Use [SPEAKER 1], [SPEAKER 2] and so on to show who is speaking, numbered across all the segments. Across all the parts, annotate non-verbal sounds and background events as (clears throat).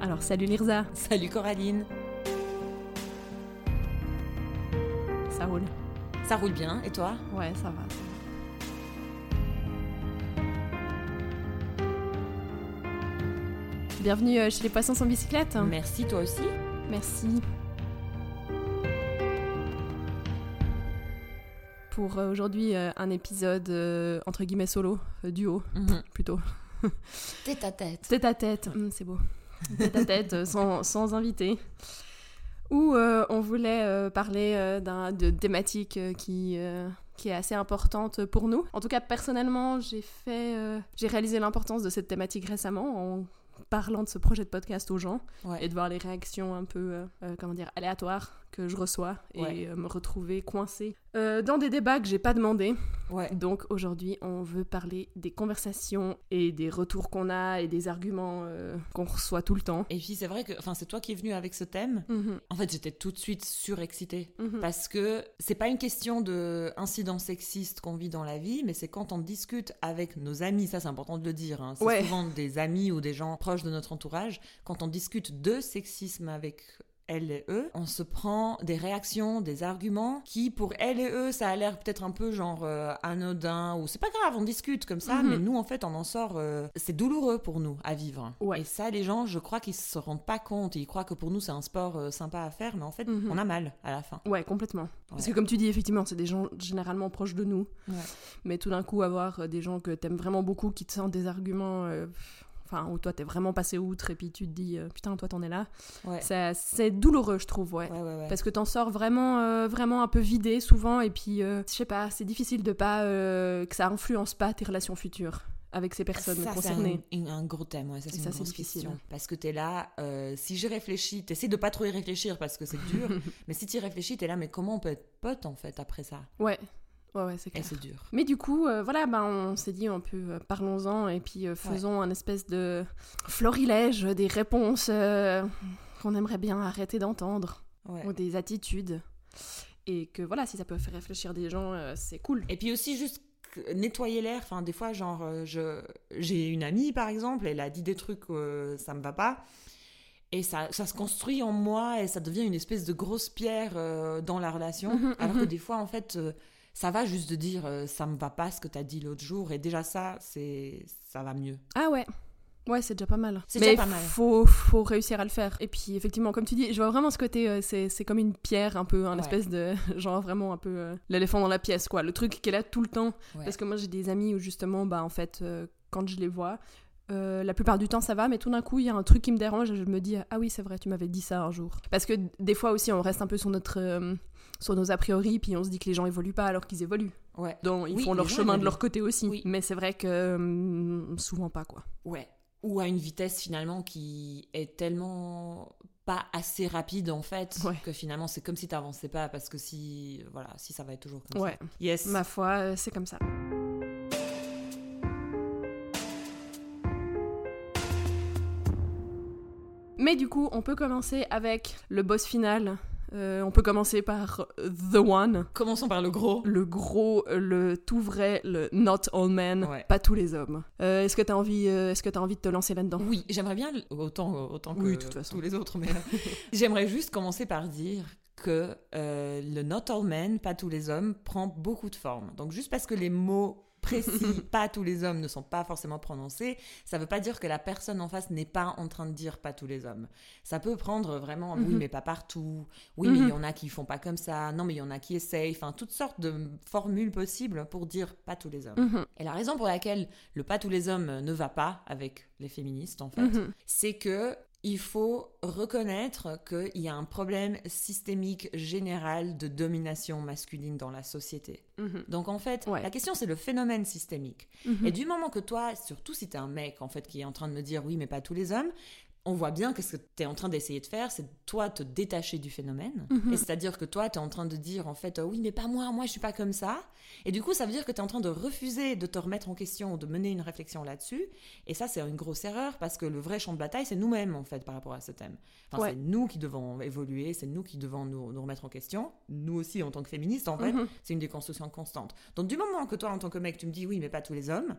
[SPEAKER 1] Alors salut Lirza,
[SPEAKER 2] Salut Coraline,
[SPEAKER 1] ça roule
[SPEAKER 2] ça roule bien et toi?
[SPEAKER 1] Ouais, ça va. Bienvenue euh, chez les poissons sans bicyclette.
[SPEAKER 2] Merci toi aussi.
[SPEAKER 1] Merci. Pour euh, aujourd'hui euh, un épisode entre guillemets solo, duo
[SPEAKER 2] Mhm.
[SPEAKER 1] plutôt. (laughs)
[SPEAKER 2] Tête à tête.
[SPEAKER 1] Tête à tête, hum, c'est beau. Tête à tête, euh, sans, sans invité. Où euh, on voulait euh, parler euh, de thématique qui, qui est assez importante pour nous. En tout cas, personnellement, j'ai fait, j'ai réalisé l'importance de cette thématique récemment en parlant de ce projet de podcast aux gens
[SPEAKER 2] Ouais.
[SPEAKER 1] et de voir les réactions un peu, comment dire, aléatoires que je reçois et
[SPEAKER 2] Ouais.
[SPEAKER 1] euh, me retrouver coincée euh, dans des débats que j'ai pas demandé.
[SPEAKER 2] Ouais.
[SPEAKER 1] Donc aujourd'hui, on veut parler des conversations et des retours qu'on a et des arguments euh, qu'on reçoit tout le temps.
[SPEAKER 2] Et puis c'est vrai que, enfin, c'est toi qui es venu avec ce thème.
[SPEAKER 1] Mhm,
[SPEAKER 2] En fait, j'étais tout de suite surexcitée.
[SPEAKER 1] mhm.
[SPEAKER 2] Parce que c'est pas une question de incident sexiste qu'on vit dans la vie, mais c'est quand on discute avec nos amis, ça c'est important de le dire, hein, c'est
[SPEAKER 1] Ouais.
[SPEAKER 2] souvent des amis ou des gens proches de notre entourage, quand on discute de sexisme avec elle et eux, on se prend des réactions, des arguments qui pour elle et eux, ça a l'air peut-être un peu genre euh, anodin ou c'est pas grave, on discute comme ça,
[SPEAKER 1] Mhm.
[SPEAKER 2] mais nous en fait on en sort, euh, c'est douloureux pour nous à vivre.
[SPEAKER 1] Ouais.
[SPEAKER 2] Et ça, les gens, je crois qu'ils se rendent pas compte, ils croient que pour nous c'est un sport euh, sympa à faire, mais en fait
[SPEAKER 1] Mhm.
[SPEAKER 2] on a mal à la fin.
[SPEAKER 1] Ouais, complètement. Parce que comme tu dis, effectivement, c'est des gens généralement proches de nous.
[SPEAKER 2] Ouais.
[SPEAKER 1] Mais tout d'un coup, avoir des gens que t'aimes vraiment beaucoup qui te sortent des arguments... Enfin, où toi t'es vraiment passé outre et puis tu te dis euh, putain toi t'en es là.
[SPEAKER 2] Ouais.
[SPEAKER 1] Ça- C'est douloureux je trouve ouais. Parce que t'en sors vraiment, euh, vraiment un peu vidé souvent et puis euh, je sais pas, c'est difficile de pas que ça influence pas tes relations futures avec ces personnes
[SPEAKER 2] Ça, c'est
[SPEAKER 1] concernées.
[SPEAKER 2] un, un gros thème, ouais, ça c'est une
[SPEAKER 1] c'est
[SPEAKER 2] grosse
[SPEAKER 1] difficile.
[SPEAKER 2] question. Parce que t'es là, euh, si j'y réfléchis, t'essaies de pas trop y réfléchir parce que c'est dur, (laughs) mais si tu y réfléchis, t'es là, mais comment on peut être pote en fait après ça?
[SPEAKER 1] Ouais, ouais, ouais, c'est
[SPEAKER 2] Et c'est dur.
[SPEAKER 1] Mais du coup, euh, voilà, bah, on s'est dit un peu euh, parlons-en et puis euh, faisons un espèce de florilège des réponses qu'on aimerait bien arrêter d'entendre
[SPEAKER 2] Ouais.
[SPEAKER 1] ou des attitudes. Et que voilà, si ça peut faire réfléchir des gens, c'est cool.
[SPEAKER 2] Et puis aussi juste nettoyer l'air, enfin des fois genre je j'ai une amie par exemple, elle a dit des trucs ça me va pas. Et ça, ça se construit en moi et ça devient une espèce de grosse pierre dans la relation. (laughs) Alors que des fois, en fait, ça va juste de dire euh, ça me va pas ce que t'as dit l'autre jour. Et déjà, ça, c'est ça va mieux.
[SPEAKER 1] Ah ouais. Ouais, c'est déjà pas mal.
[SPEAKER 2] C'est déjà pas mal.
[SPEAKER 1] Faut, faut réussir à le faire. Et puis, effectivement, comme tu dis, je vois vraiment ce côté, euh, c'est c'est comme une pierre, un peu, un
[SPEAKER 2] Ouais.
[SPEAKER 1] espèce de. (laughs) Genre vraiment un peu euh, l'éléphant dans la pièce, quoi. Le truc qui est là tout le temps.
[SPEAKER 2] Ouais.
[SPEAKER 1] Parce que moi, j'ai des amis où, justement, bah, en fait, euh, quand je les vois, euh, la plupart du temps, ça va, mais tout d'un coup, il y a un truc qui me dérange et je me dis, ah oui, c'est vrai, tu m'avais dit ça un jour. Parce que des fois aussi, on reste un peu sur notre. euh, sur nos a priori, puis on se dit que les gens évoluent pas alors qu'ils évoluent.
[SPEAKER 2] Ouais.
[SPEAKER 1] Donc, ils
[SPEAKER 2] Oui,
[SPEAKER 1] font leur chemin de leur côté aussi.
[SPEAKER 2] Oui.
[SPEAKER 1] Mais c'est vrai que hum, souvent pas, quoi.
[SPEAKER 2] Ouais. Ou à une vitesse finalement qui est tellement pas assez rapide en fait
[SPEAKER 1] Ouais.
[SPEAKER 2] que finalement c'est comme si t'avançais pas parce que si voilà si ça va être toujours comme
[SPEAKER 1] Ouais.
[SPEAKER 2] ça. Yes.
[SPEAKER 1] Ma foi, euh, c'est comme ça. Mais du coup, on peut commencer avec le boss final. Euh, on peut commencer par euh, The One,
[SPEAKER 2] Commençons par le gros.
[SPEAKER 1] le gros, euh, le tout vrai, le Not All Men,
[SPEAKER 2] Ouais.
[SPEAKER 1] pas tous les hommes. Euh, est-ce que t'as envie, euh, est-ce que t'as envie de te lancer là-dedans?
[SPEAKER 2] Oui, j'aimerais bien autant autant que
[SPEAKER 1] Oui, de toute façon.
[SPEAKER 2] tous les autres, mais (laughs) j'aimerais juste commencer par dire que le not all men, pas tous les hommes, prend beaucoup de formes. Donc juste parce que les mots précis, (laughs) pas tous les hommes, ne sont pas forcément prononcés, ça veut pas dire que la personne en face n'est pas en train de dire pas tous les hommes. Ça peut prendre vraiment, oui,
[SPEAKER 1] Mhm.
[SPEAKER 2] mais pas partout, oui, mais il
[SPEAKER 1] Mhm.
[SPEAKER 2] y en a qui font pas comme ça, non, mais il y en a qui essayent, enfin, toutes sortes de formules possibles pour dire pas tous les hommes.
[SPEAKER 1] Mhm,
[SPEAKER 2] Et la raison pour laquelle le pas tous les hommes ne va pas avec les féministes, en fait, c'est que il faut reconnaître qu'il y a un problème systémique général de domination masculine dans la société.
[SPEAKER 1] Mhm.
[SPEAKER 2] Donc en fait,
[SPEAKER 1] Ouais.
[SPEAKER 2] la question c'est le phénomène systémique.
[SPEAKER 1] Mhm.
[SPEAKER 2] Et du moment que toi, surtout si t'es un mec en fait qui est en train de me dire oui mais pas tous les hommes, on voit bien que ce que tu es en train d'essayer de faire, c'est toi te détacher du phénomène.
[SPEAKER 1] Mhm.
[SPEAKER 2] Et c'est-à-dire que toi, tu es en train de dire, en fait, euh, oui, mais pas moi, moi, je suis pas comme ça. Et du coup, ça veut dire que tu es en train de refuser de te remettre en question, ou de mener une réflexion là-dessus. Et ça, c'est une grosse erreur, parce que le vrai champ de bataille, c'est nous-mêmes, en fait, par rapport à ce thème. Enfin,
[SPEAKER 1] Ouais.
[SPEAKER 2] c'est nous qui devons évoluer, c'est nous qui devons nous, nous remettre en question. Nous aussi, en tant que féministes, en fait,
[SPEAKER 1] Mhm.
[SPEAKER 2] c'est une déconstruction constante. Donc, du moment que toi, en tant que mec, tu me dis, oui, mais pas tous les hommes,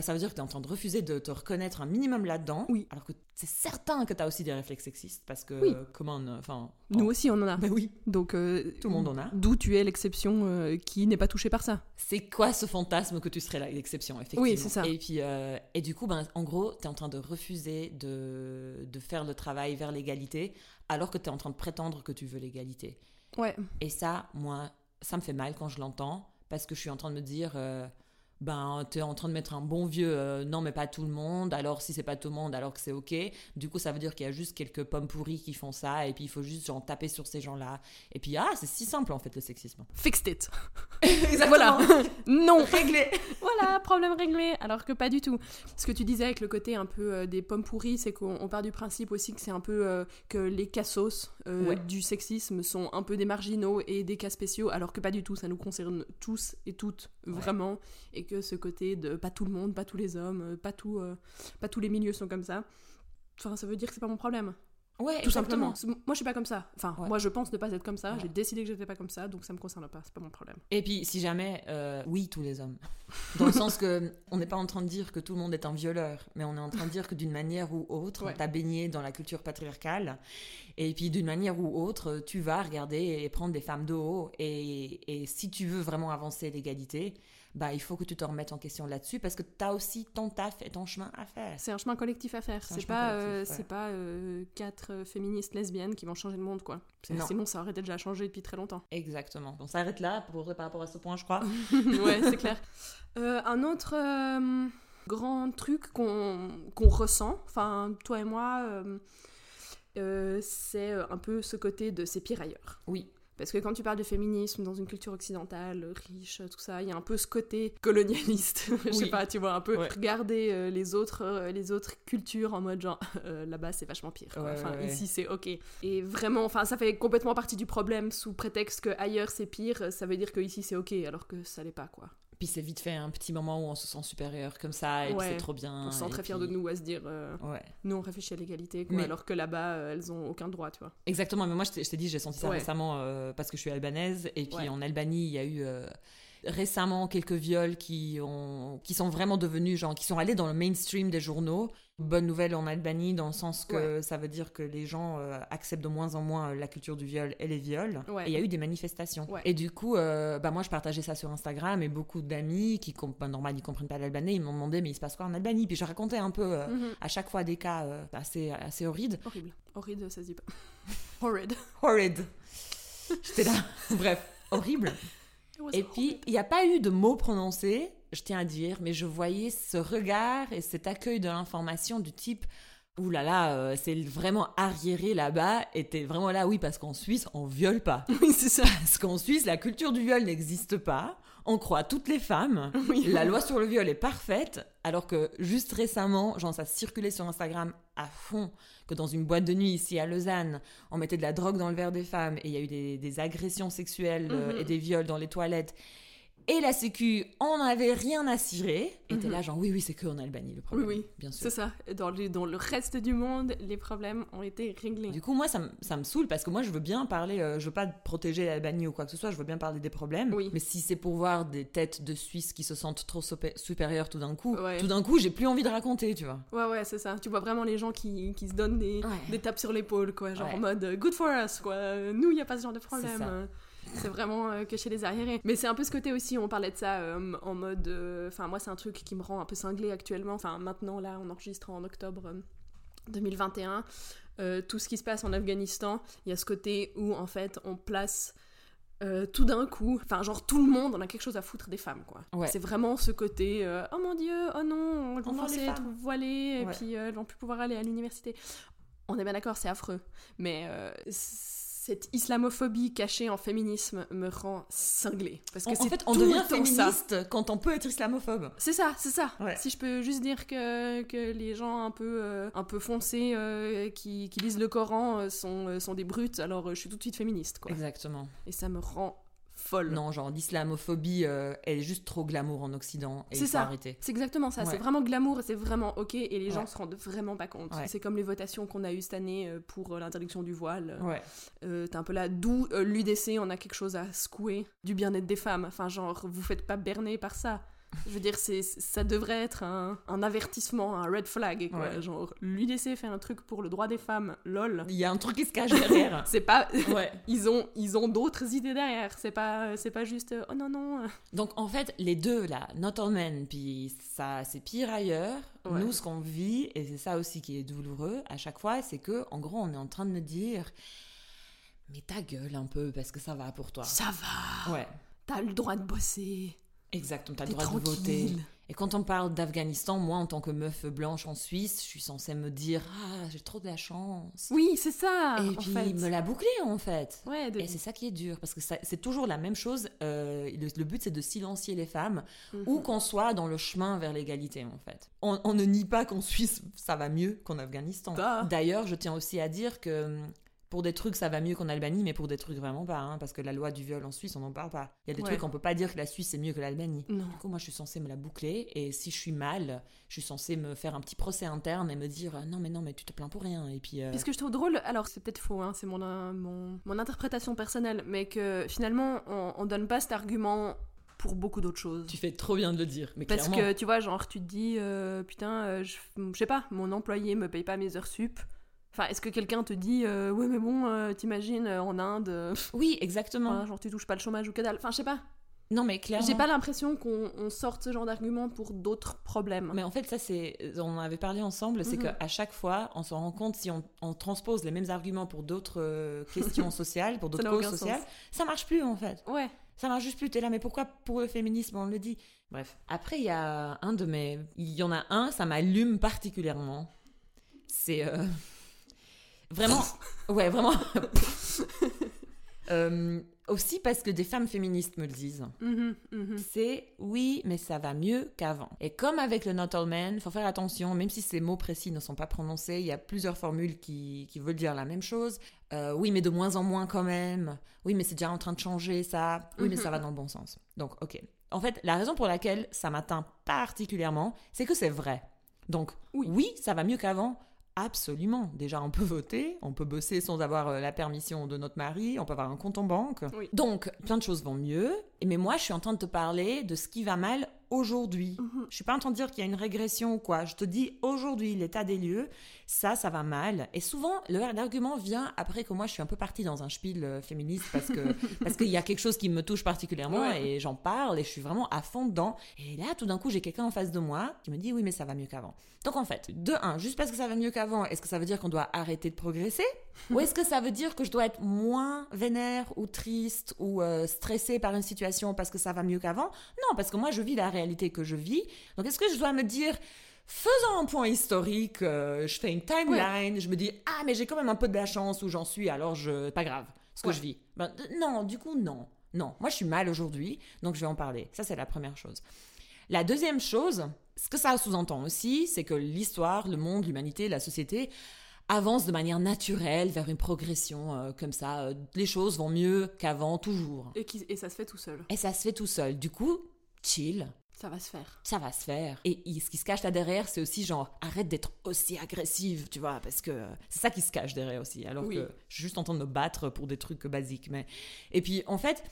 [SPEAKER 2] ça veut dire que tu es en train de refuser de te reconnaître un minimum là-dedans.
[SPEAKER 1] Oui.
[SPEAKER 2] Alors que c'est certain que tu as aussi des réflexes sexistes parce que,
[SPEAKER 1] Oui.
[SPEAKER 2] comment, on, enfin.
[SPEAKER 1] Nous aussi, on en a.
[SPEAKER 2] Ben oui,
[SPEAKER 1] Donc, euh,
[SPEAKER 2] tout le monde en a.
[SPEAKER 1] D'où tu es l'exception euh, qui n'est pas touchée par ça.
[SPEAKER 2] C'est quoi ce fantasme que tu serais l'exception, effectivement
[SPEAKER 1] Oui, c'est ça.
[SPEAKER 2] Et puis, euh, et du coup, ben, en gros, tu es en train de refuser de, de faire le travail vers l'égalité alors que tu es en train de prétendre que tu veux l'égalité.
[SPEAKER 1] Ouais.
[SPEAKER 2] Et ça, moi, ça me fait mal quand je l'entends parce que je suis en train de me dire, euh, ben, tu es en train de mettre un bon vieux euh, non, mais pas tout le monde. Alors, si c'est pas tout le monde, alors que c'est ok. Du coup, ça veut dire qu'il y a juste quelques pommes pourries qui font ça et puis il faut juste genre taper sur ces gens-là. Et puis, ah, c'est si simple en fait le sexisme.
[SPEAKER 1] Fixed it. (laughs)
[SPEAKER 2] Exactement.
[SPEAKER 1] Voilà. non.
[SPEAKER 2] Réglé.
[SPEAKER 1] Voilà, problème réglé. Alors que pas du tout. Ce que tu disais avec le côté un peu euh, des pommes pourries, c'est qu'on on part du principe aussi que c'est un peu euh, que les cassos
[SPEAKER 2] Ouais.
[SPEAKER 1] du sexisme sont un peu des marginaux et des cas spéciaux, alors que pas du tout. Ça nous concerne tous et toutes vraiment, et que ce côté de pas tout le monde, pas tous les hommes, euh, pas tout, euh, pas tous les milieux sont comme ça. Enfin, ça veut dire que c'est pas mon problème.
[SPEAKER 2] Ouais,
[SPEAKER 1] Tout
[SPEAKER 2] exactement.
[SPEAKER 1] simplement. Moi, je suis pas comme ça. Enfin,
[SPEAKER 2] Ouais.
[SPEAKER 1] moi, je pense ne pas être comme ça.
[SPEAKER 2] Ouais.
[SPEAKER 1] J'ai décidé que j'étais pas comme ça, donc ça me concerne pas. C'est pas mon problème.
[SPEAKER 2] Et puis, si jamais, euh, oui, tous les hommes. Dans le (laughs) sens que on n'est pas en train de dire que tout le monde est un violeur, mais on est en train de dire que d'une manière ou autre,
[SPEAKER 1] Ouais.
[SPEAKER 2] t'as baigné dans la culture patriarcale. Et puis, d'une manière ou autre, tu vas regarder et prendre des femmes de haut. Et, et si tu veux vraiment avancer l'égalité, bah, il faut que tu te remettes en question là-dessus parce que t'as aussi ton taf et ton chemin à faire.
[SPEAKER 1] C'est un chemin collectif à faire.
[SPEAKER 2] C'est chemin
[SPEAKER 1] pas, euh,
[SPEAKER 2] ouais.
[SPEAKER 1] pas euh, quatre euh, féministes lesbiennes qui vont changer le monde, quoi. Sinon, ça aurait déjà changé depuis très longtemps.
[SPEAKER 2] Exactement. On s'arrête là pour, par rapport à ce point, je crois. (laughs) (laughs)
[SPEAKER 1] ouais, c'est clair. Euh, un autre euh, grand truc qu'on qu'on ressent, enfin, toi et moi, euh, euh, c'est euh, un peu ce côté de c'est pire ailleurs.
[SPEAKER 2] Oui.
[SPEAKER 1] Parce que quand tu parles de féminisme dans une culture occidentale, euh, riche, tout ça, il y a un peu ce côté colonialiste. (laughs) Je sais
[SPEAKER 2] Oui.
[SPEAKER 1] pas, tu vois, un peu
[SPEAKER 2] Ouais.
[SPEAKER 1] regarder euh, les, autres, euh, les autres cultures en mode genre (laughs) euh, là-bas c'est vachement pire. quoi.
[SPEAKER 2] Ouais,
[SPEAKER 1] enfin,
[SPEAKER 2] ouais, ouais.
[SPEAKER 1] ici c'est ok. Et vraiment, enfin, ça fait complètement partie du problème sous prétexte que ailleurs c'est pire, ça veut dire que ici c'est ok, alors que ça l'est pas quoi.
[SPEAKER 2] Puis c'est vite fait un petit moment où on se sent supérieur comme ça et puis c'est trop bien.
[SPEAKER 1] On se sent très
[SPEAKER 2] puis-
[SPEAKER 1] de nous à se dire euh,
[SPEAKER 2] Ouais.
[SPEAKER 1] nous on réfléchit à l'égalité,
[SPEAKER 2] Mais-
[SPEAKER 1] alors que là-bas euh, elles ont aucun droit, tu vois.
[SPEAKER 2] Exactement, mais moi je t'ai dit, j'ai senti ça
[SPEAKER 1] Ouais.
[SPEAKER 2] récemment euh, parce que je suis albanaise et puis en Albanie il y a eu récemment quelques viols qui, ont, qui sont vraiment devenus, genre, qui sont allés dans le mainstream des journaux. Bonne nouvelle en Albanie dans le sens que ça veut dire que les gens euh, acceptent de moins en moins euh, la culture du viol et les viols.
[SPEAKER 1] Ouais.
[SPEAKER 2] Et il y a eu des manifestations.
[SPEAKER 1] Ouais.
[SPEAKER 2] Et du coup, euh, bah moi je partageais ça sur Instagram et beaucoup d'amis qui, bah, normal, ils comprennent pas l'albanais, ils m'ont demandé mais il se passe quoi en Albanie? Puis je racontais un peu euh,
[SPEAKER 1] Mhm.
[SPEAKER 2] à chaque fois des cas assez, assez horrides.
[SPEAKER 1] Horrible. Horrible, ça se dit pas. (laughs) Horrid.
[SPEAKER 2] Horrid. J'étais là. (laughs) Bref, horrible. Et puis, il n'y a pas eu de mots prononcés, je tiens à dire, mais je voyais ce regard et cet accueil de l'information du type Ouh là là, euh, c'est vraiment arriéré là-bas, et t'es vraiment là, oui, parce qu'en Suisse, on viole pas. (laughs)
[SPEAKER 1] Oui, c'est ça.
[SPEAKER 2] Parce qu'en Suisse, la culture du viol n'existe pas, on croit toutes les femmes,
[SPEAKER 1] Oui.
[SPEAKER 2] la loi sur le viol est parfaite, alors que juste récemment, genre ça circulait sur Instagram à fond, que dans une boîte de nuit ici à Lausanne, on mettait de la drogue dans le verre des femmes et il y a eu des, des agressions sexuelles euh,
[SPEAKER 1] Mhm.
[SPEAKER 2] et des viols dans les toilettes. Et la Sécu, on n'avait rien à cirer. Et t'es
[SPEAKER 1] Mhm.
[SPEAKER 2] là, genre, oui, oui, c'est que en Albanie le problème.
[SPEAKER 1] oui.
[SPEAKER 2] bien sûr.
[SPEAKER 1] C'est ça. Dans, le reste du monde, les problèmes ont été réglés.
[SPEAKER 2] Du coup, moi, ça, me- ça me saoule parce que moi, je veux bien parler, euh, je veux pas protéger l'Albanie ou quoi que ce soit, je veux bien parler des problèmes.
[SPEAKER 1] Oui.
[SPEAKER 2] Mais si c'est pour voir des têtes de Suisses qui se sentent trop supé- supérieures tout d'un coup,
[SPEAKER 1] Ouais.
[SPEAKER 2] tout d'un coup, j'ai plus envie de raconter, tu vois.
[SPEAKER 1] Ouais, ouais, c'est ça. Tu vois vraiment les gens qui, qui se donnent des,
[SPEAKER 2] Ouais.
[SPEAKER 1] des tapes sur l'épaule, quoi. Genre
[SPEAKER 2] Ouais.
[SPEAKER 1] en mode good for us, quoi. Nous, il n'y a pas ce genre de problème. C'est vraiment euh, que chez les arriérés. Mais c'est un peu ce côté aussi, on parlait de ça euh, en mode. euh, Enfin, moi, c'est un truc qui me rend un peu cinglé actuellement. Enfin, maintenant, là, on enregistre en octobre euh, 2021. Euh, tout ce qui se passe en Afghanistan, il y a ce côté où, en fait, on place. euh, tout d'un coup, enfin genre tout le monde, on a quelque chose à foutre des femmes quoi.
[SPEAKER 2] Ouais.
[SPEAKER 1] C'est vraiment ce côté, euh, oh mon dieu, oh non, elles vont
[SPEAKER 2] Enfin, les
[SPEAKER 1] forcer être
[SPEAKER 2] femmes.
[SPEAKER 1] voilées et
[SPEAKER 2] Ouais.
[SPEAKER 1] puis euh, elles vont plus pouvoir aller à l'université. On est bien d'accord, c'est affreux, mais euh, cette islamophobie cachée en féminisme me rend cinglée parce que
[SPEAKER 2] En, fait, on devient
[SPEAKER 1] ça.
[SPEAKER 2] féministe quand on peut être islamophobe.
[SPEAKER 1] C'est ça, c'est ça.
[SPEAKER 2] Ouais.
[SPEAKER 1] Si je peux juste dire que, que les gens un peu, euh, un peu foncés euh, qui, qui lisent le Coran euh, sont, sont des brutes, alors je suis tout de suite féministe, quoi.
[SPEAKER 2] Exactement.
[SPEAKER 1] Et ça me rend folle.
[SPEAKER 2] Non, genre l'islamophobie, euh, elle est juste trop glamour en Occident
[SPEAKER 1] C'est ça. C'est exactement ça,
[SPEAKER 2] Ouais.
[SPEAKER 1] c'est vraiment glamour et c'est vraiment ok et les gens
[SPEAKER 2] Ouais.
[SPEAKER 1] se rendent vraiment pas compte.
[SPEAKER 2] Ouais.
[SPEAKER 1] C'est comme les votations qu'on a eues cette année euh, pour euh, l'interdiction du voile.
[SPEAKER 2] Ouais.
[SPEAKER 1] Euh, T'es un peu là, d'où l'UDC, on a quelque chose à secouer du bien-être des femmes. Enfin, genre, vous faites pas berner par ça. Je veux dire, c'est, ça devrait être un, un avertissement, un red flag, quoi.
[SPEAKER 2] Ouais.
[SPEAKER 1] Genre, l'UDC fait un truc pour le droit des femmes, lol.
[SPEAKER 2] Il y a un truc qui se cache derrière. (laughs)
[SPEAKER 1] C'est pas...
[SPEAKER 2] ouais. (laughs)
[SPEAKER 1] Ils ont, ils ont d'autres idées derrière, c'est pas, c'est pas juste euh, oh non non.
[SPEAKER 2] Donc en fait, les deux là, Not All Men, puis ça c'est pire ailleurs.
[SPEAKER 1] Ouais.
[SPEAKER 2] Nous, ce qu'on vit, et c'est ça aussi qui est douloureux à chaque fois, c'est que en gros, on est en train de me dire, mais ta gueule un peu parce que ça va pour toi.
[SPEAKER 1] Ça va,
[SPEAKER 2] Ouais,
[SPEAKER 1] t'as le droit de bosser,
[SPEAKER 2] exactement. T'as le droit de voter. Et quand on parle d'Afghanistan, moi, en tant que meuf blanche en Suisse, je suis censée me dire, ah, j'ai trop de la chance.
[SPEAKER 1] Oui, c'est ça.
[SPEAKER 2] et
[SPEAKER 1] en
[SPEAKER 2] puis
[SPEAKER 1] fait.
[SPEAKER 2] me la boucler en fait.
[SPEAKER 1] Ouais, de-
[SPEAKER 2] Et c'est ça qui est dur, parce que c'est toujours la même chose. euh, le, le but, c'est de silencier les femmes,
[SPEAKER 1] Mhm.
[SPEAKER 2] où qu'on soit dans le chemin vers l'égalité, en fait. On, on ne nie pas qu'en Suisse, ça va mieux qu'en Afghanistan.
[SPEAKER 1] Bah.
[SPEAKER 2] D'ailleurs, je tiens aussi à dire que hum, pour des trucs, ça va mieux qu'en Albanie, mais pour des trucs vraiment pas, hein, parce que la loi du viol en Suisse, on n'en parle pas. Il y a des
[SPEAKER 1] Ouais.
[SPEAKER 2] trucs, on peut pas dire que la Suisse, c'est mieux que l'Albanie.
[SPEAKER 1] Non.
[SPEAKER 2] Du coup, moi, je suis censée me la boucler, et si je suis mal, je suis censée me faire un petit procès interne et me dire, euh, non, mais non, mais tu te plains pour rien. Et puis... euh,
[SPEAKER 1] ce que je trouve drôle, alors c'est peut-être faux, hein, c'est mon, euh, mon, mon interprétation personnelle, mais que finalement on, on donne pas cet argument pour beaucoup d'autres choses.
[SPEAKER 2] Tu fais trop bien de le dire, mais
[SPEAKER 1] Parce
[SPEAKER 2] clairement.
[SPEAKER 1] que tu vois, genre tu te dis, euh, putain, euh, je, je sais pas, mon employé me paye pas mes heures sup. Enfin, est-ce que quelqu'un te dit, euh, ouais, mais bon, euh, t'imagines euh, en Inde, euh,
[SPEAKER 2] Oui, exactement.
[SPEAKER 1] genre tu touches pas le chômage ou que dalle. Enfin, je sais pas.
[SPEAKER 2] Non, mais clairement.
[SPEAKER 1] J'ai pas l'impression qu'on on sorte ce genre d'argument pour d'autres problèmes.
[SPEAKER 2] Mais en fait, ça, c'est. On en avait parlé ensemble, c'est
[SPEAKER 1] Mhm.
[SPEAKER 2] qu'à chaque fois, on se rend compte si on, on transpose les mêmes arguments pour d'autres questions (laughs) sociales, pour d'autres causes sociales,
[SPEAKER 1] sens.
[SPEAKER 2] ça marche plus en fait.
[SPEAKER 1] Ouais.
[SPEAKER 2] Ça marche juste plus. T'es là, mais pourquoi pour le féminisme on le dit? Bref. Après, il y a un de mes. Il y en a un, ça m'allume particulièrement. C'est. Vraiment. (laughs) ouais, vraiment. (laughs) Euh, aussi parce que des femmes féministes me le disent.
[SPEAKER 1] Mhm, mhm.
[SPEAKER 2] c'est oui, mais ça va mieux qu'avant. Et comme avec le not all men, faut faire attention, même si ces mots précis ne sont pas prononcés, il y a plusieurs formules qui, qui veulent dire la même chose. Euh, oui, mais de moins en moins quand même. Oui, mais c'est déjà en train de changer ça. Oui, mais ça va dans le bon sens. Donc, ok. En fait, la raison pour laquelle ça m'atteint particulièrement, c'est que c'est vrai. Donc,
[SPEAKER 1] Oui.
[SPEAKER 2] oui, ça va mieux qu'avant. Absolument. Déjà, on peut voter, on peut bosser sans avoir euh, la permission de notre mari, on peut avoir un compte en banque.
[SPEAKER 1] Oui.
[SPEAKER 2] Donc, plein de choses vont mieux. Mais moi, je suis en train de te parler de ce qui va mal aujourd'hui.
[SPEAKER 1] Mhm.
[SPEAKER 2] Je suis pas en train de dire qu'il y a une régression ou quoi. Je te dis aujourd'hui, l'état des lieux, ça, ça va mal. Et souvent, l'argument vient après que moi, je suis un peu partie dans un spiel euh, féministe parce que (laughs) parce qu'il y a quelque chose qui me touche particulièrement
[SPEAKER 1] Ouais.
[SPEAKER 2] et j'en parle et je suis vraiment à fond dedans. Et là, tout d'un coup, j'ai quelqu'un en face de moi qui me dit oui, mais ça va mieux qu'avant. Donc en fait, de un, juste parce que ça va mieux qu'avant, est-ce que ça veut dire qu'on doit arrêter de progresser? (laughs) Ou est-ce que ça veut dire que je dois être moins vénère ou triste ou euh, stressée par une situation parce que ça va mieux qu'avant Non, parce que moi, je vis la réalité que je vis. Donc est-ce que je dois me dire Faisant un point historique, euh, je fais une timeline, je me dis ah mais j'ai quand même un peu de la chance où j'en suis, alors je pas grave ce que
[SPEAKER 1] Ouais.
[SPEAKER 2] je vis. Ben, non, du coup non, non. Moi je suis mal aujourd'hui, donc je vais en parler. Ça c'est la première chose. La deuxième chose, ce que ça sous-entend aussi, c'est que l'histoire, le monde, l'humanité, la société avance de manière naturelle vers une progression euh, comme ça. euh, les choses vont mieux qu'avant toujours.
[SPEAKER 1] Et, qui- et ça se fait tout seul.
[SPEAKER 2] Et ça se fait tout seul. Du coup, chill,
[SPEAKER 1] Ça va se faire.
[SPEAKER 2] ça va se faire. Et ce qui se cache là derrière, c'est aussi genre, arrête d'être aussi agressive, tu vois, parce que euh, c'est ça qui se cache derrière aussi. Alors
[SPEAKER 1] Oui.
[SPEAKER 2] que je suis juste en train de me battre pour des trucs basiques. Mais... Et puis, en fait,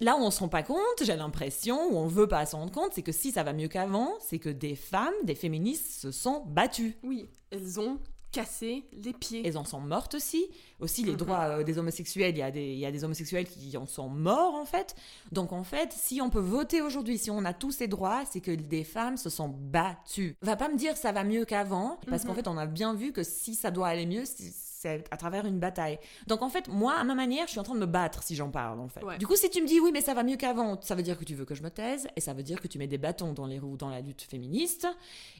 [SPEAKER 2] là où on se rend pas compte, j'ai l'impression, ou on veut pas s'en rendre compte, c'est que si ça va mieux qu'avant, c'est que des femmes, des féministes se sont battues.
[SPEAKER 1] Oui, elles ont cassé les pieds.
[SPEAKER 2] Elles en sont mortes aussi. Aussi, les
[SPEAKER 1] Mhm.
[SPEAKER 2] droits euh, des homosexuels, il y, a des, il y a des homosexuels qui en sont morts, en fait. Donc, en fait, si on peut voter aujourd'hui, si on a tous ces droits, c'est que des femmes se sont battues. Va pas me dire ça va mieux qu'avant, parce qu'en
[SPEAKER 1] Mhm.
[SPEAKER 2] fait, on a bien vu que si ça doit aller mieux, c'est- c'est à travers une bataille. Donc, en fait, moi, à ma manière, je suis en train de me battre si j'en parle, en fait.
[SPEAKER 1] Ouais.
[SPEAKER 2] Du coup, si tu me dis oui, mais ça va mieux qu'avant, ça veut dire que tu veux que je me taise, et ça veut dire que tu mets des bâtons dans les roues dans la lutte féministe.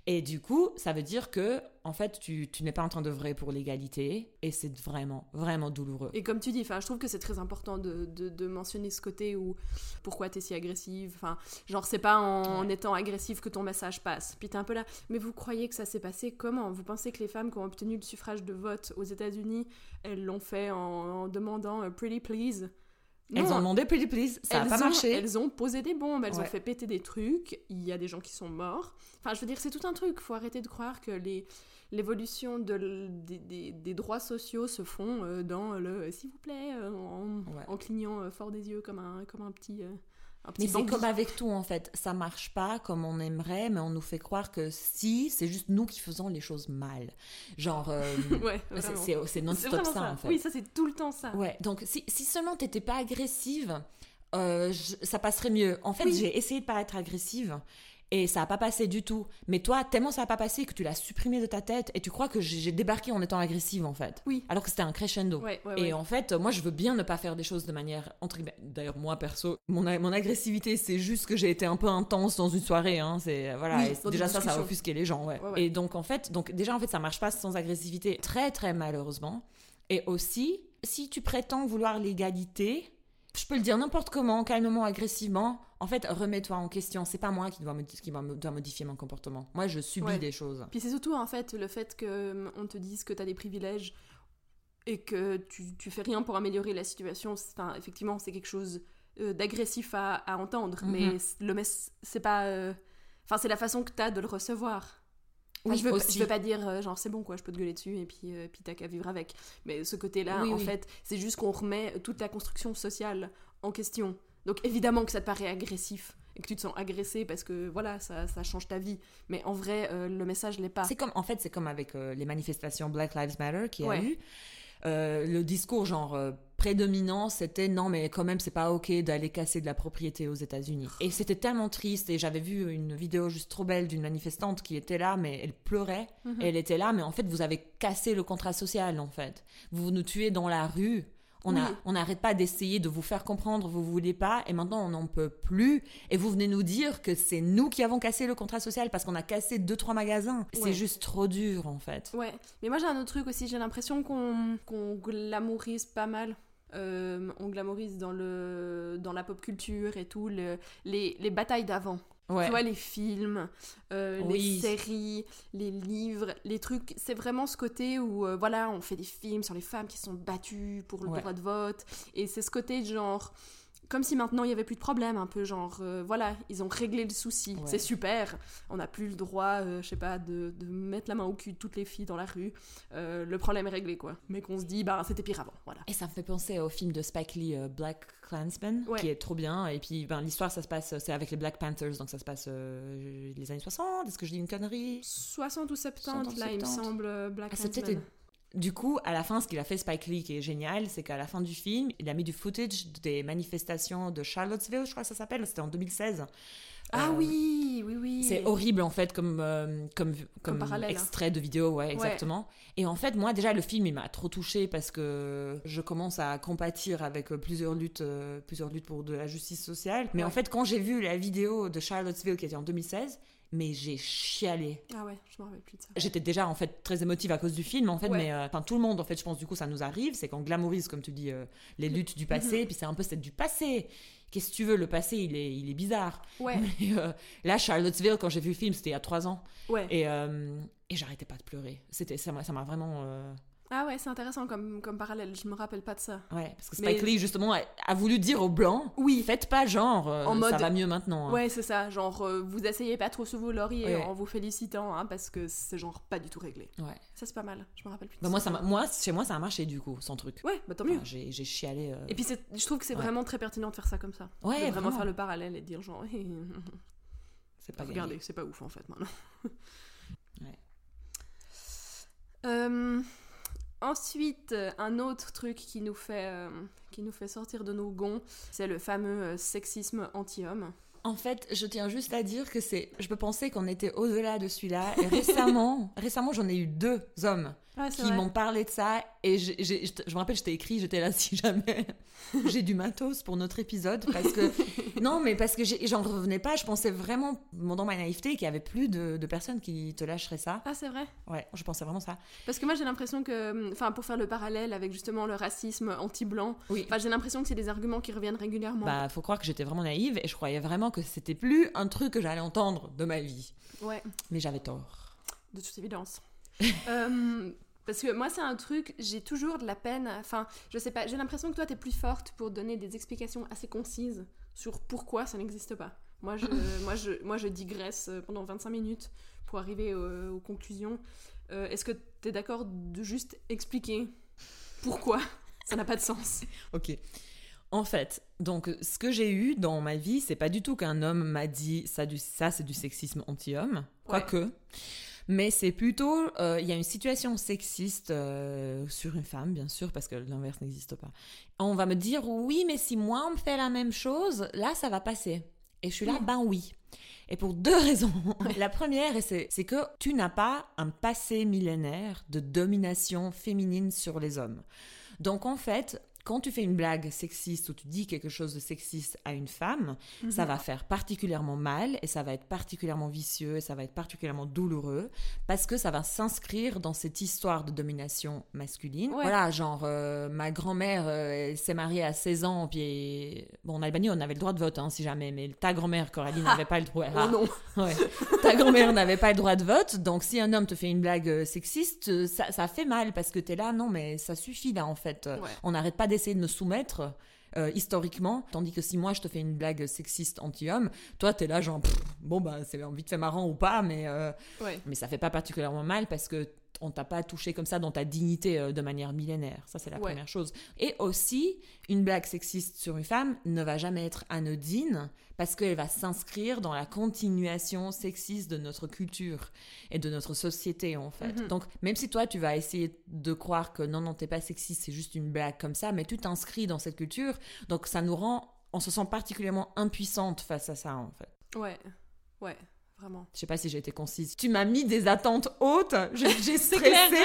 [SPEAKER 2] Et du coup, ça veut dire que, en fait, tu, tu n'es pas en train d'œuvrer pour l'égalité, et c'est vraiment, vraiment douloureux.
[SPEAKER 1] Et comme tu dis, je trouve que c'est très important de, de, de mentionner ce côté où pourquoi t'es si agressive. Enfin, genre, c'est pas en,
[SPEAKER 2] Ouais.
[SPEAKER 1] étant agressive que ton message passe. Puis t'es un peu là. Mais vous croyez que ça s'est passé comment? Vous pensez que les femmes qui ont obtenu le suffrage de vote aux États-Unis, elles l'ont fait en, en demandant euh, Pretty Please?
[SPEAKER 2] Elles
[SPEAKER 1] Non,
[SPEAKER 2] ont demandé Pretty Please, ça n'a
[SPEAKER 1] elles
[SPEAKER 2] pas
[SPEAKER 1] ont-
[SPEAKER 2] marché.
[SPEAKER 1] Elles ont posé des bombes, elles ont fait péter des trucs. Il y a des gens qui sont morts. Enfin, je veux dire, c'est tout un truc. Faut arrêter de croire que les l'évolution de des, des- des droits sociaux se font euh, dans le s'il vous plaît euh, en,
[SPEAKER 2] Ouais.
[SPEAKER 1] en clignant euh, fort des yeux comme un comme un petit euh, un petit
[SPEAKER 2] Mais c'est comme avec tout en fait, ça marche pas comme on aimerait, mais on nous fait croire que si, c'est juste nous qui faisons les choses mal. Genre, euh, (laughs)
[SPEAKER 1] Ouais,
[SPEAKER 2] c'est- non-stop ça, en fait.
[SPEAKER 1] Oui, ça c'est tout le temps ça.
[SPEAKER 2] Ouais, donc si, si seulement t'étais pas agressive, euh, je- ça passerait mieux. En fait,
[SPEAKER 1] Oui.
[SPEAKER 2] j'ai essayé de pas être agressive et ça a pas passé du tout. Mais toi, tellement ça a pas passé que tu l'as supprimé de ta tête et tu crois que j'ai débarqué en étant agressive en fait.
[SPEAKER 1] Oui.
[SPEAKER 2] Alors que c'était un crescendo.
[SPEAKER 1] Ouais, ouais,
[SPEAKER 2] Et
[SPEAKER 1] ouais.
[SPEAKER 2] en fait, moi, je veux bien ne pas faire des choses de manière entre guillemets. D'ailleurs, moi perso, mon, mon agressivité, c'est juste que j'ai été un peu intense dans une soirée. Hein. C'est voilà.
[SPEAKER 1] Oui,
[SPEAKER 2] et déjà ça, ça a offusqué les gens. Et donc en fait, donc déjà en fait, ça marche pas sans agressivité, très très malheureusement. Et aussi, si tu prétends vouloir l'égalité, je peux le dire n'importe comment, calmement, agressivement. En fait, remets-toi en question. C'est pas moi qui dois, qui modifier mon comportement. Moi, je subis
[SPEAKER 1] Ouais.
[SPEAKER 2] des choses.
[SPEAKER 1] Puis c'est surtout en fait le fait que on te dise que tu as des privilèges et que tu, tu fais rien pour améliorer la situation. Enfin, effectivement, c'est quelque chose euh, d'agressif à, à entendre,
[SPEAKER 2] Mhm.
[SPEAKER 1] mais c- le mess- c'est pas. euh, Enfin, c'est la façon que tu as de le recevoir.
[SPEAKER 2] Oui,
[SPEAKER 1] je, veux,
[SPEAKER 2] aussi.
[SPEAKER 1] je veux pas dire euh, genre c'est bon quoi, je peux te gueuler dessus et puis, euh, puis t'as qu'à vivre avec. Mais ce côté-là,
[SPEAKER 2] Oui,
[SPEAKER 1] en
[SPEAKER 2] oui.
[SPEAKER 1] fait, c'est juste qu'on remet toute la construction sociale en question. Donc évidemment que ça te paraît agressif et que tu te sens agressé parce que voilà, ça, ça change ta vie. Mais en vrai, euh, le message l'est pas.
[SPEAKER 2] C'est comme, en fait, c'est comme avec euh, les manifestations Black Lives Matter qui
[SPEAKER 1] Ouais.
[SPEAKER 2] a eu. Euh, le discours genre euh, prédominant, c'était non mais quand même c'est pas ok d'aller casser de la propriété aux États-Unis. Et c'était tellement triste et j'avais vu une vidéo juste trop belle d'une manifestante qui était là mais elle pleurait.
[SPEAKER 1] Mhm.
[SPEAKER 2] Et elle était là mais en fait vous avez cassé le contrat social en fait. Vous nous tuez dans la rue. On a-
[SPEAKER 1] Oui.
[SPEAKER 2] on n'arrête pas d'essayer de vous faire comprendre, vous voulez pas, et maintenant on n'en peut plus. Et vous venez nous dire que c'est nous qui avons cassé le contrat social parce qu'on a cassé deux trois magasins.
[SPEAKER 1] Ouais.
[SPEAKER 2] C'est juste trop dur en fait.
[SPEAKER 1] Ouais, mais moi j'ai un autre truc aussi, j'ai l'impression qu'on qu'on glamourise pas mal. Euh, on glamourise dans, le, dans la pop culture et tout, le- les, les batailles d'avant.
[SPEAKER 2] Ouais.
[SPEAKER 1] Tu vois, les films, euh, les séries, les livres, les trucs. C'est vraiment ce côté où, euh, voilà, on fait des films sur les femmes qui sont battues pour le
[SPEAKER 2] Ouais.
[SPEAKER 1] droit de vote. Et c'est ce côté de genre. Comme si maintenant il y avait plus de problème, un peu genre, euh, voilà, ils ont réglé le souci,
[SPEAKER 2] Ouais.
[SPEAKER 1] c'est super. On n'a plus le droit, euh, je sais pas, de, de mettre la main au cul de toutes les filles dans la rue. Euh, le problème est réglé, quoi. Mais qu'on se dit, bah, c'était pire avant, voilà.
[SPEAKER 2] Et ça me fait penser au film de Spike Lee, Black Klansman,
[SPEAKER 1] Ouais.
[SPEAKER 2] qui est trop bien. Et puis, ben, l'histoire, ça se passe, c'est avec les Black Panthers, donc ça se passe les années 60. Est-ce que je dis une connerie?
[SPEAKER 1] 60 ou 70,
[SPEAKER 2] 60,
[SPEAKER 1] là, il me
[SPEAKER 2] 70.
[SPEAKER 1] semble, Black
[SPEAKER 2] Ah,
[SPEAKER 1] Klansman.
[SPEAKER 2] Du coup, à la fin, ce qu'il a fait Spike Lee, qui est génial, c'est qu'à la fin du film, il a mis du footage des manifestations de Charlottesville, je crois que ça s'appelle, c'était en 2016.
[SPEAKER 1] Ah
[SPEAKER 2] Euh,
[SPEAKER 1] oui, oui, oui.
[SPEAKER 2] C'est horrible en fait comme, euh, comme, comme,
[SPEAKER 1] hein.
[SPEAKER 2] extrait de vidéo, ouais, exactement. Et en fait, moi déjà, le film, il m'a trop touché parce que je commence à compatir avec euh, plusieurs luttes, euh, plusieurs luttes pour de la justice sociale. Mais
[SPEAKER 1] Ouais.
[SPEAKER 2] en fait, quand j'ai vu la vidéo de Charlottesville qui était en 2016, mais j'ai chialé.
[SPEAKER 1] Ah ouais, je me rappelle plus de ça.
[SPEAKER 2] J'étais déjà en fait très émotive à cause du film en fait,
[SPEAKER 1] Ouais.
[SPEAKER 2] mais euh, enfin tout le monde en fait, je pense du coup ça nous arrive, c'est qu'on glamourise comme tu dis euh, les luttes du passé,
[SPEAKER 1] Mhm.
[SPEAKER 2] puis c'est un peu c'est du passé. Qu'est-ce que tu veux, le passé il est il est bizarre.
[SPEAKER 1] Ouais, (laughs)
[SPEAKER 2] Et, euh, là, Charlottesville, quand j'ai vu le film, c'était il y a trois ans.
[SPEAKER 1] ouais.
[SPEAKER 2] Et, et j'arrêtais pas de pleurer. C'était, ça m'a ça m'a vraiment.
[SPEAKER 1] Ah ouais, c'est intéressant comme, comme parallèle, je me rappelle pas de ça.
[SPEAKER 2] Ouais, parce que
[SPEAKER 1] Mais-
[SPEAKER 2] Spike Lee, justement, a, a voulu dire aux Blancs
[SPEAKER 1] Oui.
[SPEAKER 2] faites pas genre, euh,
[SPEAKER 1] En mode-
[SPEAKER 2] ça va mieux maintenant. hein.
[SPEAKER 1] Ouais, c'est ça, genre, euh, vous asseyez pas trop sous vos lauriers
[SPEAKER 2] Ouais.
[SPEAKER 1] en vous félicitant, hein, parce que c'est genre pas du tout réglé.
[SPEAKER 2] Ouais.
[SPEAKER 1] Ça, c'est pas mal, je me rappelle plus
[SPEAKER 2] Bah, moi, ça m'a- moi, chez moi, ça a marché du coup, sans truc.
[SPEAKER 1] Ouais, bah tant mieux.
[SPEAKER 2] Enfin, j'ai, j'ai chialé. euh,
[SPEAKER 1] Et puis, je trouve que c'est
[SPEAKER 2] Ouais.
[SPEAKER 1] vraiment très pertinent de faire ça comme ça.
[SPEAKER 2] Ouais,
[SPEAKER 1] de vraiment,
[SPEAKER 2] vraiment.
[SPEAKER 1] faire le parallèle et de dire genre, (laughs)
[SPEAKER 2] c'est pas
[SPEAKER 1] regardez, c'est pas ouf en fait maintenant.
[SPEAKER 2] Ouais. (laughs)
[SPEAKER 1] Euh, ensuite, euh, un autre truc qui nous fait, euh, qui nous fait sortir de nos gonds, c'est le fameux euh, sexisme anti-homme.
[SPEAKER 2] En fait, je tiens juste à dire que c'est. Je peux penser qu'on était au-delà de celui-là. Et récemment, (laughs) récemment, j'en ai eu deux hommes
[SPEAKER 1] Ouais,
[SPEAKER 2] qui m'ont parlé de ça et j'ai- j'ai- je me rappelle je t'ai écrit j'étais là (laughs) si jamais (laughs) j'ai du matos pour notre épisode parce que (laughs) non mais parce que j'en revenais pas je pensais vraiment dans ma naïveté qu'il y avait plus de, de personnes qui te lâcheraient ça
[SPEAKER 1] Ah, c'est vrai.
[SPEAKER 2] ouais je pensais vraiment ça
[SPEAKER 1] Parce que moi, j'ai l'impression que, enfin, pour faire le parallèle avec justement le racisme anti-blanc,
[SPEAKER 2] oui
[SPEAKER 1] j'ai l'impression que c'est des arguments qui reviennent régulièrement.
[SPEAKER 2] bah faut croire que j'étais vraiment naïve et je croyais vraiment que c'était plus un truc que j'allais entendre de ma vie
[SPEAKER 1] Ouais.
[SPEAKER 2] mais j'avais tort
[SPEAKER 1] de toute évidence. Euh, parce que moi, c'est un truc, j'ai toujours de la peine. Enfin, je sais pas, j'ai l'impression que toi, t'es plus forte pour donner des explications assez concises sur pourquoi ça n'existe pas. Moi je, (laughs) moi, je, moi, je digresse pendant 25 minutes pour arriver euh, aux conclusions. Euh, Est-ce que t'es d'accord de juste expliquer pourquoi (laughs) ça n'a pas de sens?
[SPEAKER 2] Ok En fait, donc ce que j'ai eu dans ma vie, c'est pas du tout qu'un homme m'a dit ça, du, ça c'est du sexisme anti-homme, quoique. Mais c'est plutôt, euh, il y a une situation sexiste euh, sur une femme, bien sûr, parce que l'inverse n'existe pas. On va me dire, oui, mais si moi on me fait la même chose, là, ça va passer. Et je suis là, ben oui. Et pour deux (laughs) raisons. La première, c'est que tu n'as pas un passé millénaire de domination féminine sur les hommes. Donc en fait, quand tu fais une blague sexiste ou tu dis quelque chose de sexiste à une femme, ça mhm. va faire particulièrement mal et ça va être particulièrement vicieux et ça va être particulièrement douloureux parce que ça va s'inscrire dans cette histoire de domination masculine. Voilà, genre euh, ma grand-mère euh, s'est mariée à 16 ans puis bon en Albanie on avait le droit de vote hein, si jamais mais ta grand-mère Coralie ah. n'avait pas le droit.
[SPEAKER 1] Oh non. (laughs)
[SPEAKER 2] Ouais. ta grand-mère n'avait pas le droit de vote donc si un homme te fait une blague euh, sexiste ça, ça fait mal parce que tu es là non mais ça suffit là en fait. On n'arrête pas essayer de me soumettre euh, historiquement, tandis que si moi je te fais une blague sexiste anti-homme, toi t'es là genre bon bah c'est envie de faire marrant ou pas, mais euh, mais ça fait pas particulièrement mal parce que on t'a pas touché comme ça dans ta dignité euh, de manière millénaire. Ça, c'est la première chose. Et aussi, une blague sexiste sur une femme ne va jamais être anodine parce qu'elle va s'inscrire dans la continuation sexiste de notre culture et de notre société, en fait. Mhm. Donc, même si toi, tu vas essayer de croire que non, non, t'es pas sexiste, c'est juste une blague comme ça, mais tu t'inscris dans cette culture, donc ça nous rend, on se sent particulièrement impuissante face à ça, en fait.
[SPEAKER 1] Ouais, ouais. Vraiment.
[SPEAKER 2] Je sais pas si j'ai été concise. Tu m'as mis des attentes hautes. (laughs) J'ai stressé.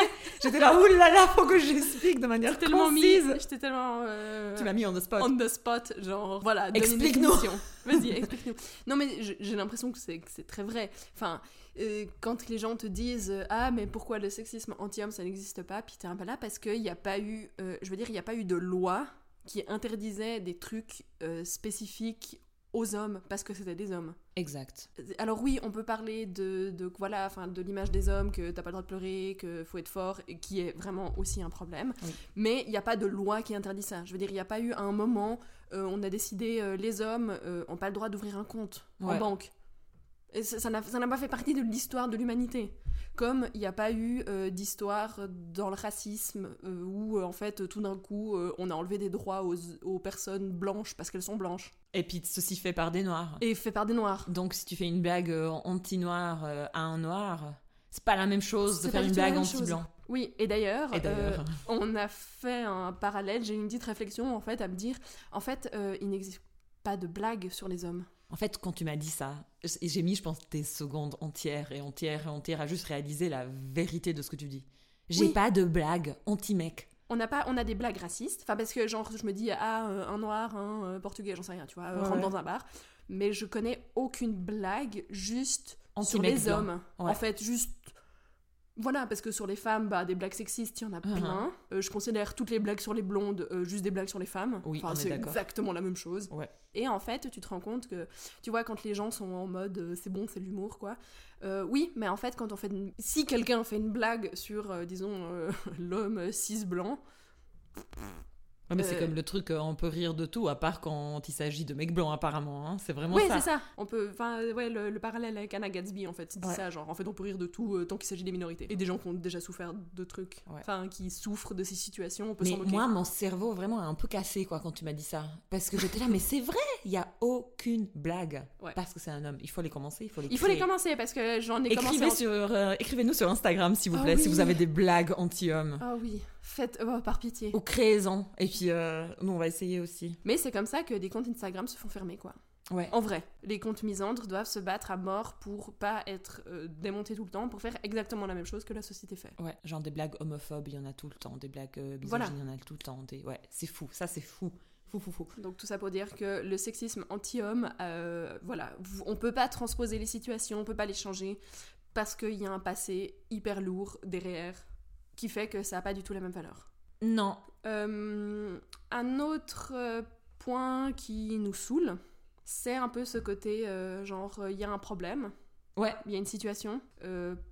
[SPEAKER 2] J'étais là, oulala, faut que j'explique de manière tellement concise.
[SPEAKER 1] J'étais tellement. Euh,
[SPEAKER 2] tu m'as mis on the spot.
[SPEAKER 1] On the spot, genre, voilà.
[SPEAKER 2] Explique-nous. (laughs)
[SPEAKER 1] Vas-y, explique-nous. Non, mais j'ai l'impression que c'est très vrai. Enfin, euh, quand les gens te disent Ah, mais pourquoi le sexisme anti-homme, ça n'existe pas Puis t'es un peu là parce qu'il n'y a pas eu. Euh, je veux dire, il n'y a pas eu de loi qui interdisait des trucs spécifiques aux hommes parce que c'était des hommes.
[SPEAKER 2] Exact.
[SPEAKER 1] Alors oui, on peut parler de, de voilà, enfin de l'image des hommes que t'as pas le droit de pleurer, que faut être fort, et qui est vraiment aussi un problème. Mais il n'y a pas de loi qui interdit ça. Je veux dire, il n'y a pas eu un moment, euh, on a décidé euh, les hommes euh, ont pas le droit d'ouvrir un compte en banque. Et ça n'a pas fait partie de l'histoire de l'humanité. Comme il n'y a pas eu euh, d'histoire dans le racisme euh, où euh, en fait tout d'un coup on a enlevé des droits aux, personnes blanches parce qu'elles sont blanches.
[SPEAKER 2] Et puis ceci fait par des noirs.
[SPEAKER 1] Et fait par des noirs.
[SPEAKER 2] Donc si tu fais une blague anti-noir à un noir, c'est pas la même chose de faire une blague anti-blanc.
[SPEAKER 1] Oui, et d'ailleurs, on a fait un parallèle, j'ai une petite réflexion en fait à me dire, en fait, il n'existe pas de blague sur les hommes.
[SPEAKER 2] En fait, quand tu m'as dit ça, j'ai mis, je pense, des secondes entières et entières et entières à juste réaliser la vérité de ce que tu dis. J'ai pas de blague anti-mec.
[SPEAKER 1] On n'a pas, on a des blagues racistes. Enfin, parce que genre, je me dis, ah, euh, un noir, un euh, portugais, j'en sais rien, tu vois, euh, rentre dans un bar. Mais je connais aucune blague juste sur les hommes. En fait, juste voilà, parce que sur les femmes, bah, des blagues sexistes, il y en a uh-huh. plein. Euh, je considère toutes les blagues sur les blondes euh, juste des blagues sur les femmes.
[SPEAKER 2] Oui,
[SPEAKER 1] enfin, c'est exactement la même chose. Et en fait, tu te rends compte que, tu vois, quand les gens sont en mode euh, c'est bon, c'est l'humour, quoi. oui, mais en fait, quand on fait. Si quelqu'un fait une blague sur, disons, (laughs) l'homme cis blanc
[SPEAKER 2] mais c'est euh, comme le truc, euh, on peut rire de tout, à part quand il s'agit de mecs blancs, apparemment. Hein. C'est vraiment
[SPEAKER 1] ça.
[SPEAKER 2] Oui,
[SPEAKER 1] c'est ça. On peut, enfin, ouais, le, parallèle avec Anna Gatsby, en fait, c'est ça. Genre, en fait, on peut rire de tout euh, tant qu'il s'agit des minorités et des gens qui ont déjà souffert de trucs, enfin, qui souffrent de ces situations. On peut
[SPEAKER 2] mais moi, mon cerveau vraiment a un peu cassé, quoi, quand tu m'as dit ça, parce que j'étais là, mais c'est vrai, il y a aucune blague parce que c'est un homme. Il faut les commencer, il faut les.
[SPEAKER 1] Il faut les commencer parce que j'en ai
[SPEAKER 2] Écrivez
[SPEAKER 1] commencé.
[SPEAKER 2] Sur, écrivez-nous sur Instagram, s'il vous ah plaît, si vous avez des blagues anti-hommes.
[SPEAKER 1] Ah oui. Faites, oh, par pitié.
[SPEAKER 2] Ou créez-en. Et puis, euh, nous, on va essayer aussi.
[SPEAKER 1] Mais c'est comme ça que des comptes Instagram se font fermer, quoi.
[SPEAKER 2] Ouais.
[SPEAKER 1] En vrai, les comptes misandres doivent se battre à mort pour pas être euh, démontés tout le temps, pour faire exactement la même chose que la société fait.
[SPEAKER 2] Ouais, genre des blagues homophobes, il y en a tout le temps. Des blagues euh, misogynes, il y en a tout le temps. Des... Ouais, c'est fou. Ça, c'est fou. Fou, fou, fou.
[SPEAKER 1] Donc tout ça pour dire que le sexisme anti-homme, voilà, on peut pas transposer les situations, on peut pas les changer, parce qu'il y a un passé hyper lourd derrière qui fait que ça n'a pas du tout la même valeur.
[SPEAKER 2] Non.
[SPEAKER 1] Euh, un autre euh, point qui nous saoule, c'est un peu ce côté euh, genre il y a un problème.
[SPEAKER 2] Ouais.
[SPEAKER 1] Il y a une situation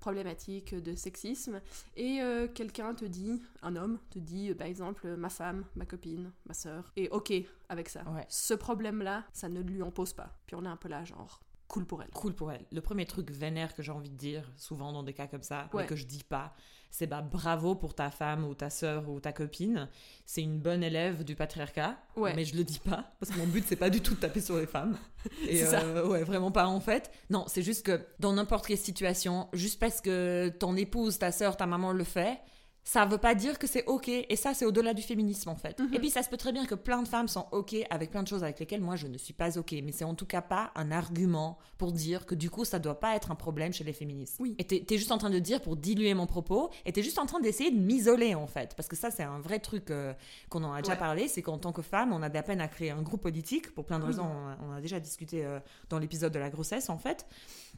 [SPEAKER 1] problématique de sexisme et quelqu'un te dit, un homme te dit par exemple ma femme, ma copine, ma soeur, et ok avec ça.
[SPEAKER 2] Ouais.
[SPEAKER 1] Ce problème-là, ça ne lui en pose pas. Puis on est un peu là genre cool pour elle.
[SPEAKER 2] Cool pour elle. Le premier truc vénère que j'ai envie de dire, souvent dans des cas comme ça,
[SPEAKER 1] Ouais.
[SPEAKER 2] mais que je dis pas, c'est bah bravo pour ta femme ou ta sœur ou ta copine. C'est une bonne élève du patriarcat,
[SPEAKER 1] Ouais.
[SPEAKER 2] mais je le dis pas parce que mon but c'est pas du tout de taper sur les femmes. (laughs) Et
[SPEAKER 1] C'est ça.
[SPEAKER 2] euh, ouais, vraiment pas en fait. Non, c'est juste que dans n'importe quelle situation, juste parce que ton épouse, ta sœur, ta maman le fait. Ça veut pas dire que c'est ok, et ça c'est au-delà du féminisme en fait.
[SPEAKER 1] Mhm.
[SPEAKER 2] Et puis ça se peut très bien que plein de femmes sont ok avec plein de choses avec lesquelles moi je ne suis pas ok, mais c'est en tout cas pas un argument pour dire que du coup ça doit pas être un problème chez les féministes.
[SPEAKER 1] Oui.
[SPEAKER 2] Et t'es t'es juste en train de dire pour diluer mon propos, et t'es juste en train d'essayer de m'isoler en fait, parce que ça c'est un vrai truc euh, qu'on en a déjà
[SPEAKER 1] Ouais.
[SPEAKER 2] parlé, c'est qu'en tant que femme on a de la peine à créer un groupe politique pour plein de raisons. On a, on a déjà discuté euh, dans l'épisode de la grossesse en fait.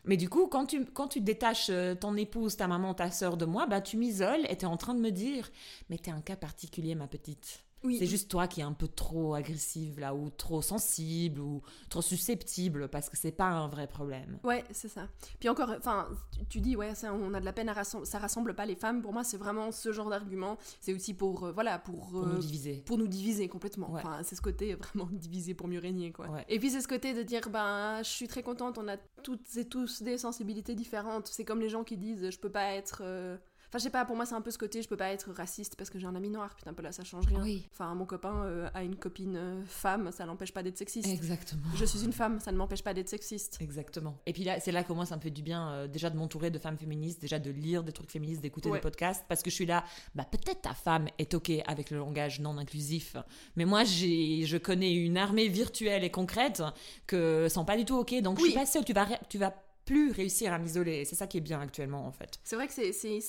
[SPEAKER 2] Mais du coup, quand tu, quand tu détaches euh, ton épouse, ta maman, ta sœur de moi, bah, tu m'isoles et tu es en train de me dire Mais t'es un cas particulier, ma petite.
[SPEAKER 1] Oui.
[SPEAKER 2] C'est juste toi qui es un peu trop agressive là, ou trop sensible, ou trop susceptible, parce que c'est pas un vrai problème.
[SPEAKER 1] Ouais, c'est ça. Puis encore, enfin, tu, dis, ouais, ça, on a de la peine à rassembler, ça rassemble pas les femmes. Pour moi, c'est vraiment ce genre d'argument. C'est aussi pour, euh, voilà, pour,
[SPEAKER 2] Pour
[SPEAKER 1] euh,
[SPEAKER 2] nous diviser.
[SPEAKER 1] pour nous diviser complètement.
[SPEAKER 2] Ouais.
[SPEAKER 1] Enfin, c'est ce côté vraiment (laughs) diviser pour mieux régner, quoi.
[SPEAKER 2] Ouais.
[SPEAKER 1] Et puis c'est ce côté de dire, ben, je suis très contente, on a toutes et tous des sensibilités différentes. C'est comme les gens qui disent, je peux pas être. euh, Enfin, je sais pas, pour moi, c'est un peu ce côté, je peux pas être raciste parce que j'ai un ami noir. Putain, là, ça change rien.
[SPEAKER 2] Oui.
[SPEAKER 1] Enfin, mon copain euh, a une copine euh, femme, ça l'empêche pas d'être sexiste.
[SPEAKER 2] Exactement.
[SPEAKER 1] Je suis une femme, ça ne m'empêche pas d'être sexiste.
[SPEAKER 2] Exactement. Et puis là, c'est là que moi, ça me fait du bien euh, déjà de m'entourer de femmes féministes, déjà de lire des trucs féministes, d'écouter
[SPEAKER 1] Ouais.
[SPEAKER 2] des podcasts, parce que je suis là, bah peut-être ta femme est ok avec le langage non inclusif, mais moi, j'ai, je connais une armée virtuelle et concrète que sont pas du tout ok, donc je
[SPEAKER 1] Oui.
[SPEAKER 2] suis pas sûre que tu vas, tu vas plus réussir à m'isoler. C'est ça qui est bien actuellement, en fait.
[SPEAKER 1] C'est vrai que c'est c'est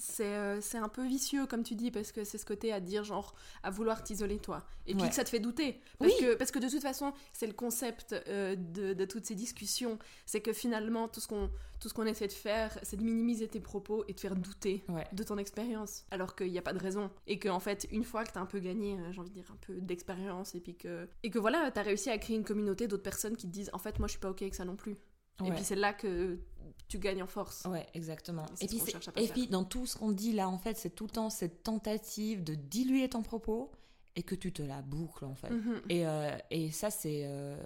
[SPEAKER 1] c'est euh, c'est un peu vicieux comme tu dis parce que c'est ce côté à dire genre à vouloir t'isoler toi. Et puis
[SPEAKER 2] Ouais.
[SPEAKER 1] que ça te fait douter. Parce
[SPEAKER 2] Oui.
[SPEAKER 1] que parce que de toute façon c'est le concept euh, de, de toutes ces discussions. C'est que finalement tout ce qu'on tout ce qu'on essaie de faire c'est de minimiser tes propos et de faire douter
[SPEAKER 2] Ouais.
[SPEAKER 1] de ton expérience. Alors qu'il n'y a pas de raison. Et que en fait une fois que t'as un peu gagné euh, j'ai envie de dire un peu d'expérience et puis que et que voilà t'as réussi à créer une communauté d'autres personnes qui te disent en fait moi je suis pas ok avec ça non plus. Et puis c'est là que tu gagnes en force
[SPEAKER 2] Ouais, exactement. Et puis, et puis dans tout ce qu'on dit là, en fait, c'est tout le temps cette tentative de diluer ton propos et que tu te la boucles, en fait.
[SPEAKER 1] Mhm.
[SPEAKER 2] Et, euh, et ça, c'est. euh,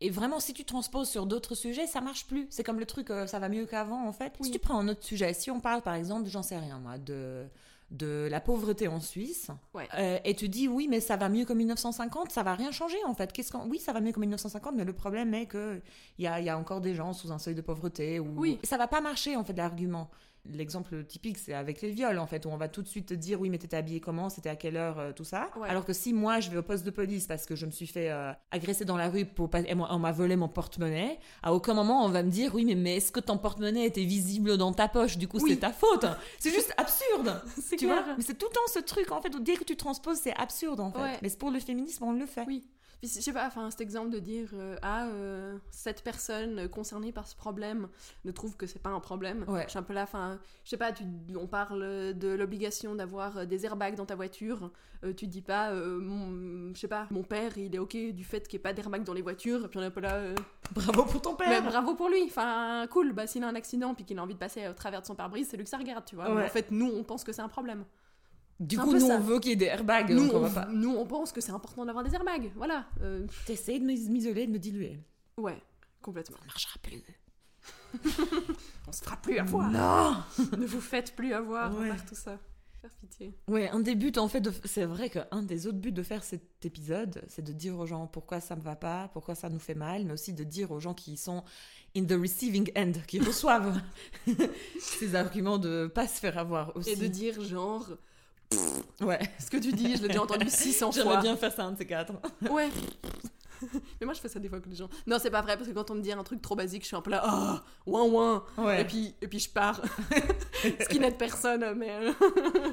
[SPEAKER 2] Et vraiment, si tu transposes sur d'autres sujets, ça marche plus. C'est comme le truc, euh, ça va mieux qu'avant, en fait.
[SPEAKER 1] Oui.
[SPEAKER 2] Si tu prends un autre sujet, si on parle, par exemple, j'en sais rien, moi, de de la pauvreté en Suisse,
[SPEAKER 1] Ouais.
[SPEAKER 2] euh, et tu dis oui, mais ça va mieux que 1950, ça va rien changer en fait. Qu'est-ce qu'on... Oui, ça va mieux que 1950, mais le problème est que il y a, y a encore des gens sous un seuil de pauvreté. Ou...
[SPEAKER 1] Oui.
[SPEAKER 2] Ça va pas marcher en fait l'argument. L'exemple typique, c'est avec les viols, en fait, où on va tout de suite te dire oui, mais t'étais habillé comment, c'était à quelle heure, euh, tout ça.
[SPEAKER 1] Ouais.
[SPEAKER 2] Alors que si moi, je vais au poste de police parce que je me suis fait euh, agresser dans la rue pour pas... on m'a volé mon porte-monnaie, à aucun moment on va me dire oui, mais, mais est-ce que ton porte-monnaie était visible dans ta poche? Du coup,
[SPEAKER 1] Oui.
[SPEAKER 2] c'est ta faute. C'est juste absurde. (laughs)
[SPEAKER 1] c'est
[SPEAKER 2] Tu
[SPEAKER 1] clair.
[SPEAKER 2] vois Mais c'est tout le temps ce truc, en fait, où dès que tu transposes, c'est absurde, en fait.
[SPEAKER 1] Ouais.
[SPEAKER 2] Mais c'est pour le féminisme, on le fait.
[SPEAKER 1] Oui. Puis, je sais pas, enfin, cet exemple de dire euh, Ah, euh, cette personne concernée par ce problème ne trouve que c'est pas un problème.
[SPEAKER 2] Ouais.
[SPEAKER 1] Je suis un peu là, enfin, je sais pas, tu, on parle de l'obligation d'avoir euh, des airbags dans ta voiture. Euh, tu dis pas, mon- je sais pas, mon père il est ok du fait qu'il n'y ait pas d'airbags dans les voitures. Et puis on est un peu là, (laughs)
[SPEAKER 2] Bravo pour ton père
[SPEAKER 1] mais bravo pour lui. Enfin, cool, bah, s'il a un accident puis qu'il a envie de passer au travers de son pare-brise, c'est lui que ça regarde, tu vois. Mais en fait, nous on pense que c'est un problème.
[SPEAKER 2] Du coup, nous,
[SPEAKER 1] ça.
[SPEAKER 2] on veut qu'il y ait des airbags,
[SPEAKER 1] Nous
[SPEAKER 2] donc on
[SPEAKER 1] on,
[SPEAKER 2] va pas...
[SPEAKER 1] nous, on pense que c'est important d'avoir des airbags. Voilà. Euh,
[SPEAKER 2] T'essayes de m'is- m'isoler, de me diluer.
[SPEAKER 1] ouais, complètement.
[SPEAKER 2] Ça marchera plus. (laughs)
[SPEAKER 1] On se fera plus avoir.
[SPEAKER 2] Non (laughs)
[SPEAKER 1] ne vous faites plus avoir
[SPEAKER 2] Ouais.
[SPEAKER 1] par tout ça. Faire pitié.
[SPEAKER 2] Ouais, un des buts, en fait, de- c'est vrai qu'un des autres buts de faire cet épisode, c'est de dire aux gens pourquoi ça ne va pas, pourquoi ça nous fait mal, mais aussi de dire aux gens qui sont in the receiving end, qui (laughs) reçoivent ces arguments de pas se faire avoir aussi.
[SPEAKER 1] Et de dire genre,
[SPEAKER 2] Ouais, (laughs)
[SPEAKER 1] ce que tu dis, je l'ai déjà entendu 600
[SPEAKER 2] j'aimerais
[SPEAKER 1] fois.
[SPEAKER 2] bien faire ça un de ces quatre. (laughs)
[SPEAKER 1] Ouais. Mais moi je fais ça des fois avec les gens. Non, c'est pas vrai parce que quand on me dit un truc trop basique, je suis un peu là, ah, ouin ouin.
[SPEAKER 2] Ouais.
[SPEAKER 1] Et puis et puis je pars. (laughs) ce qui n'aide personne, mais euh,